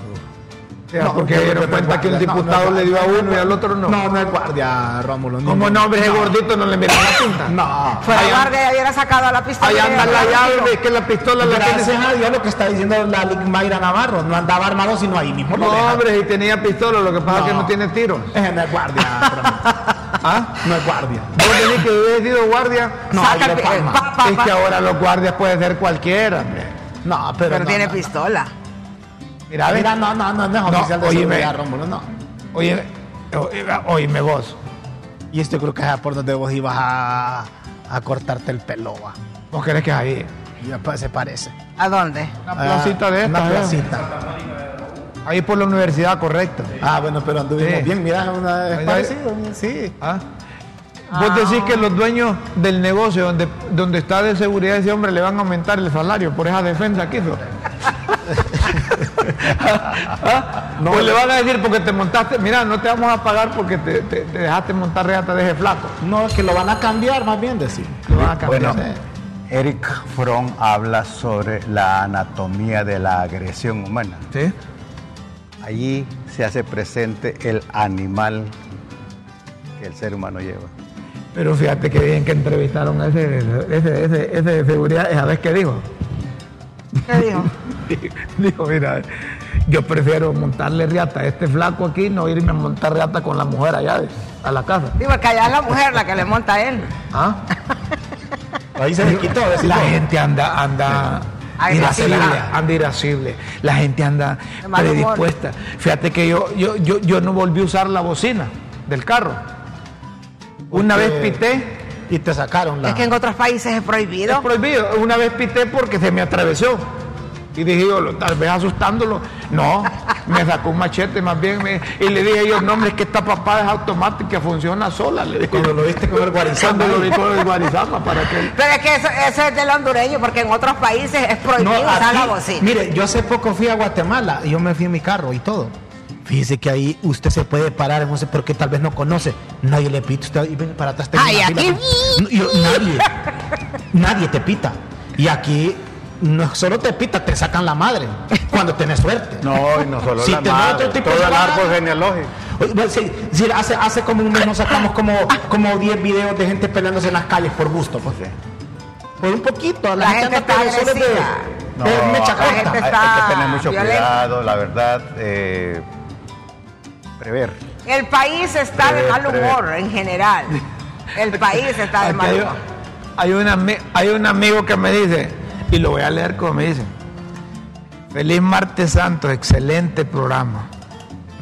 Speaker 3: No,
Speaker 1: porque
Speaker 3: no,
Speaker 1: dieron
Speaker 3: no,
Speaker 1: cuenta
Speaker 3: no,
Speaker 1: que un
Speaker 3: no, no,
Speaker 1: diputado
Speaker 3: no,
Speaker 1: le dio a
Speaker 3: no,
Speaker 1: uno y al otro no.
Speaker 3: No, no es guardia, Rómulo.
Speaker 1: Como nombre ese gordito no le miran la pinta.
Speaker 3: No.
Speaker 2: Fuera guardia ya hubiera sacado la pistola.
Speaker 1: Ahí
Speaker 2: y
Speaker 1: anda la llave, es que la pistola la
Speaker 3: Gracias
Speaker 1: tiene.
Speaker 3: a Dios lo que está diciendo la Mayra Navarro. No andaba armado, sino ahí mismo.
Speaker 1: No, hombre, si tenía pistola, lo que pasa es que
Speaker 3: No.
Speaker 1: no tiene tiros.
Speaker 3: Ese no es guardia.
Speaker 1: ¿Ah?
Speaker 3: No es guardia.
Speaker 1: ¿Vos decís que hubiera sido guardia?
Speaker 3: No,
Speaker 2: pa- pa-
Speaker 1: Es que ahora los guardias pueden ser cualquiera. hombre.
Speaker 3: No, pero.
Speaker 2: Pero
Speaker 3: no,
Speaker 2: tiene
Speaker 3: no, no.
Speaker 2: pistola.
Speaker 1: Mira.
Speaker 3: Mira, no, no, no, no es
Speaker 1: No,
Speaker 3: oficial de
Speaker 1: óyeme.
Speaker 3: seguridad, Rómulo, no.
Speaker 1: Oye, oye, oíme vos.
Speaker 3: Y esto creo que es por donde vos ibas a, a cortarte el pelo, va.
Speaker 1: ¿Vos crees que es ahí?
Speaker 3: Ya, pues, se parece.
Speaker 2: ¿A dónde?
Speaker 1: Una placita de
Speaker 3: Una
Speaker 1: estas, ¿eh?
Speaker 3: placita.
Speaker 1: Ahí por la universidad, correcto.
Speaker 3: Ah, bueno, pero anduvimos
Speaker 1: Sí.
Speaker 3: bien, mira, una, es
Speaker 1: Ahí-
Speaker 3: parecido, sí.
Speaker 1: ¿Ah? Vos decís que los dueños del negocio donde, donde está de seguridad ese hombre le van a aumentar el salario por esa defensa que hizo. ¿Ah? pues le van a decir porque te montaste, mira, no te vamos a pagar porque te, te- te dejaste montar reata de ese flaco.
Speaker 3: No, que lo van a cambiar, más bien decir.
Speaker 1: Lo van a cambiar.
Speaker 4: Bueno, Eric Fromm habla sobre la anatomía de la agresión humana.
Speaker 1: ¿Sí?
Speaker 4: Allí se hace presente el animal que el ser humano lleva.
Speaker 1: Pero fíjate que bien que entrevistaron a ese, ese, ese, ese de seguridad, esa vez que dijo.
Speaker 2: ¿Qué dijo?
Speaker 1: Dijo, mira, yo prefiero montarle riata a este flaco aquí, no irme a montar riata con la mujer allá de- a la casa.
Speaker 2: Digo, que allá es la mujer la que le monta a él.
Speaker 1: ¿Ah?
Speaker 3: Ahí se le quitó. decís
Speaker 1: La gente anda, anda irascible, anda irascible. La gente anda predispuesta. Fíjate que yo, yo, yo, yo no volví a usar la bocina del carro. Una vez pité,
Speaker 3: Y te sacaron la.
Speaker 2: Es que en otros países es
Speaker 1: es
Speaker 2: prohibido.
Speaker 1: prohibido. Una vez pité porque se me atravesó. Y dije yo, tal vez asustándolo. No, me sacó un machete más bien. me- y le dije yo, no, hombre, es que esta papada es automática, funciona sola. Le dije.
Speaker 3: Cuando lo viste con el guarizama.
Speaker 1: Cuando lo vi con el guarizama para que
Speaker 2: Pero es que eso, eso es del hondureño, porque en otros países es prohibido
Speaker 3: No,
Speaker 2: usar la bocina.
Speaker 3: Mire, yo hace poco fui a Guatemala y yo me fui en mi carro y todo. Fíjese que ahí usted se puede parar se- porque tal vez no conoce. Nadie le pita usted y viene para atrás.
Speaker 2: Ay, aquí-
Speaker 3: fila. No, yo- nadie. nadie te pita. Y aquí no solo te pita, te sacan la madre cuando tenés suerte.
Speaker 4: No, y no solo
Speaker 3: Si
Speaker 4: la
Speaker 3: tenés
Speaker 4: madre,
Speaker 3: otro tipo
Speaker 4: todo
Speaker 3: de
Speaker 4: el árbol genealógico.
Speaker 3: Oye, hace, hace como un mes nos sacamos como, como 10 videos de gente peleándose en las calles por gusto. Pues. Por un poquito. La,
Speaker 2: La gente
Speaker 3: anda
Speaker 2: está
Speaker 3: pero solo es de-.
Speaker 4: No,
Speaker 3: de mecha
Speaker 2: la gente
Speaker 4: hay, hay
Speaker 2: está
Speaker 4: que tener mucho
Speaker 2: violenta.
Speaker 4: cuidado, la verdad, eh, prever.
Speaker 2: El país está de mal
Speaker 4: prever.
Speaker 2: humor en general. El país está de mal
Speaker 1: hay,
Speaker 2: humor.
Speaker 1: hay un ami- hay un amigo que me dice, y lo voy a leer como me dice, feliz martes santo, excelente programa.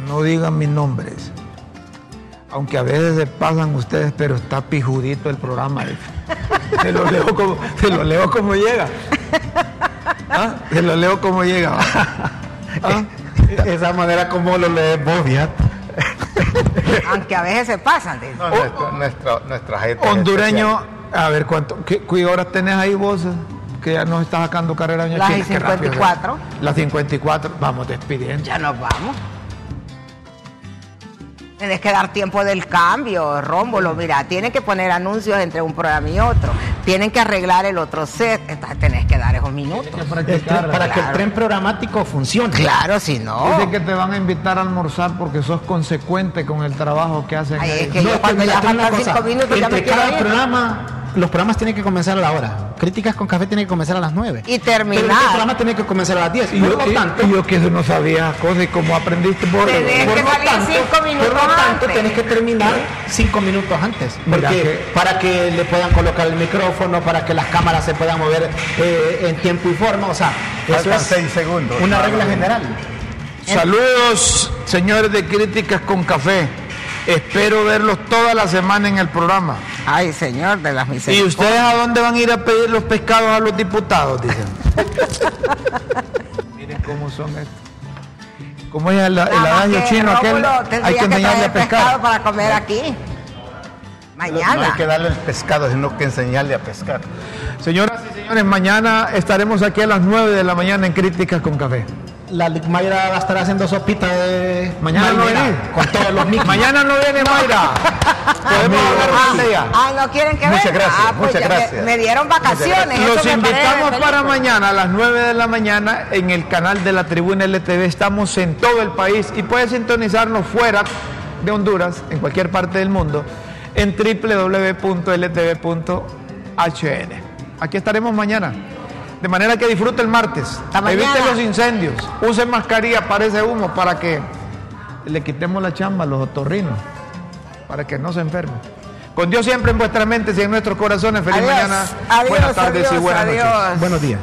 Speaker 1: No digan mis nombres. Aunque a veces se pasan ustedes, pero está pijudito el programa. Se lo leo como, se lo leo como llega. ¿Ah? Se lo leo como llega. ¿Ah?
Speaker 3: Esa manera como lo lees vos.
Speaker 2: Aunque a veces se pasan. dice.
Speaker 4: No, nuestra, nuestra, nuestra gente
Speaker 1: Hondureño, a ver cuánto, ¿qué, qué horas tenés ahí vos? Que ya nos está sacando carrera doña
Speaker 2: Las
Speaker 1: China? Qué rápido,
Speaker 2: 54.
Speaker 1: ¿eh? Las 54, vamos despidiendo.
Speaker 2: Ya nos vamos. Tienes que dar tiempo del cambio, Rómulo. Mira, tienen que poner anuncios entre un programa y otro. Tienen que arreglar el otro set. Entonces tenés que dar esos minutos.
Speaker 3: Para que el tren programático funcione.
Speaker 2: Claro, si no.
Speaker 1: Dice que te van a invitar a almorzar porque sos consecuente con el trabajo que hacen.
Speaker 2: Ay, es que yo
Speaker 3: es
Speaker 2: cuando ya faltan cinco minutos ya me
Speaker 3: entre
Speaker 2: quiero
Speaker 3: cada
Speaker 2: ir.
Speaker 3: programa, los programas tienen que comenzar a la hora. Críticas con café tienen que comenzar a las 9.
Speaker 2: Y
Speaker 3: Pero
Speaker 2: terminar.
Speaker 3: este programa tiene que comenzar a las 10.
Speaker 1: Y yo,
Speaker 3: por lo tanto,
Speaker 1: y yo que eso no sabía cosas y como aprendiste por
Speaker 2: Tenés
Speaker 3: por
Speaker 2: que
Speaker 3: lo
Speaker 2: salir
Speaker 3: tanto-
Speaker 2: cinco minutos
Speaker 3: por lo tanto,
Speaker 2: antes.
Speaker 3: tenés que terminar cinco minutos antes. Porque
Speaker 1: que-
Speaker 3: para que le puedan colocar el micrófono, para que las cámaras se puedan mover eh, en tiempo y forma. O sea, eso es
Speaker 4: seis segundos.
Speaker 3: una regla general.
Speaker 1: Saludos, señores de Críticas con Café. Espero verlos toda la semana en el programa.
Speaker 2: Ay, señor de las
Speaker 1: ¿Y
Speaker 2: misericordias.
Speaker 1: ustedes a dónde van a ir a pedir los pescados a los diputados? Dicen. Miren cómo son estos. ¿Cómo es el, el adagio chino aquel? Hay que enseñarle a pescar.
Speaker 2: para comer aquí.
Speaker 4: No hay
Speaker 2: Mañana.
Speaker 4: que darle el pescado, sino que enseñarle a pescar.
Speaker 1: Señoras y señores, mañana estaremos aquí a las 9 de la mañana en Críticas con Café.
Speaker 3: La Mayra va a estar haciendo sopita de
Speaker 1: Mañana no venís.
Speaker 3: con todos los micros.
Speaker 1: Mañana no viene Mayra. Podemos hablar más de ella.
Speaker 2: Ah, no quieren que
Speaker 4: Muchas
Speaker 2: venga?
Speaker 4: gracias,
Speaker 2: Ah, pues
Speaker 4: muchas
Speaker 2: ya me-
Speaker 4: gracias.
Speaker 2: Me, dieron vacaciones. eso
Speaker 1: Los invitamos para mañana a las 9 de la mañana en el canal de la Tribuna LTV. Estamos en todo el país y puedes sintonizarnos fuera de Honduras, en cualquier parte del mundo, en www.ltv.hn. Aquí estaremos mañana. De manera que disfrute el martes. Evite los incendios. Use mascarilla, parece humo, para que le quitemos la chamba a los otorrinos. Para que no se enfermen. Con Dios siempre en vuestras mentes y en nuestros corazones. Feliz
Speaker 2: Adiós,
Speaker 1: mañana.
Speaker 2: adiós,
Speaker 1: buenas tardes y buenas
Speaker 2: adiós.
Speaker 1: noches.
Speaker 3: Buenos días.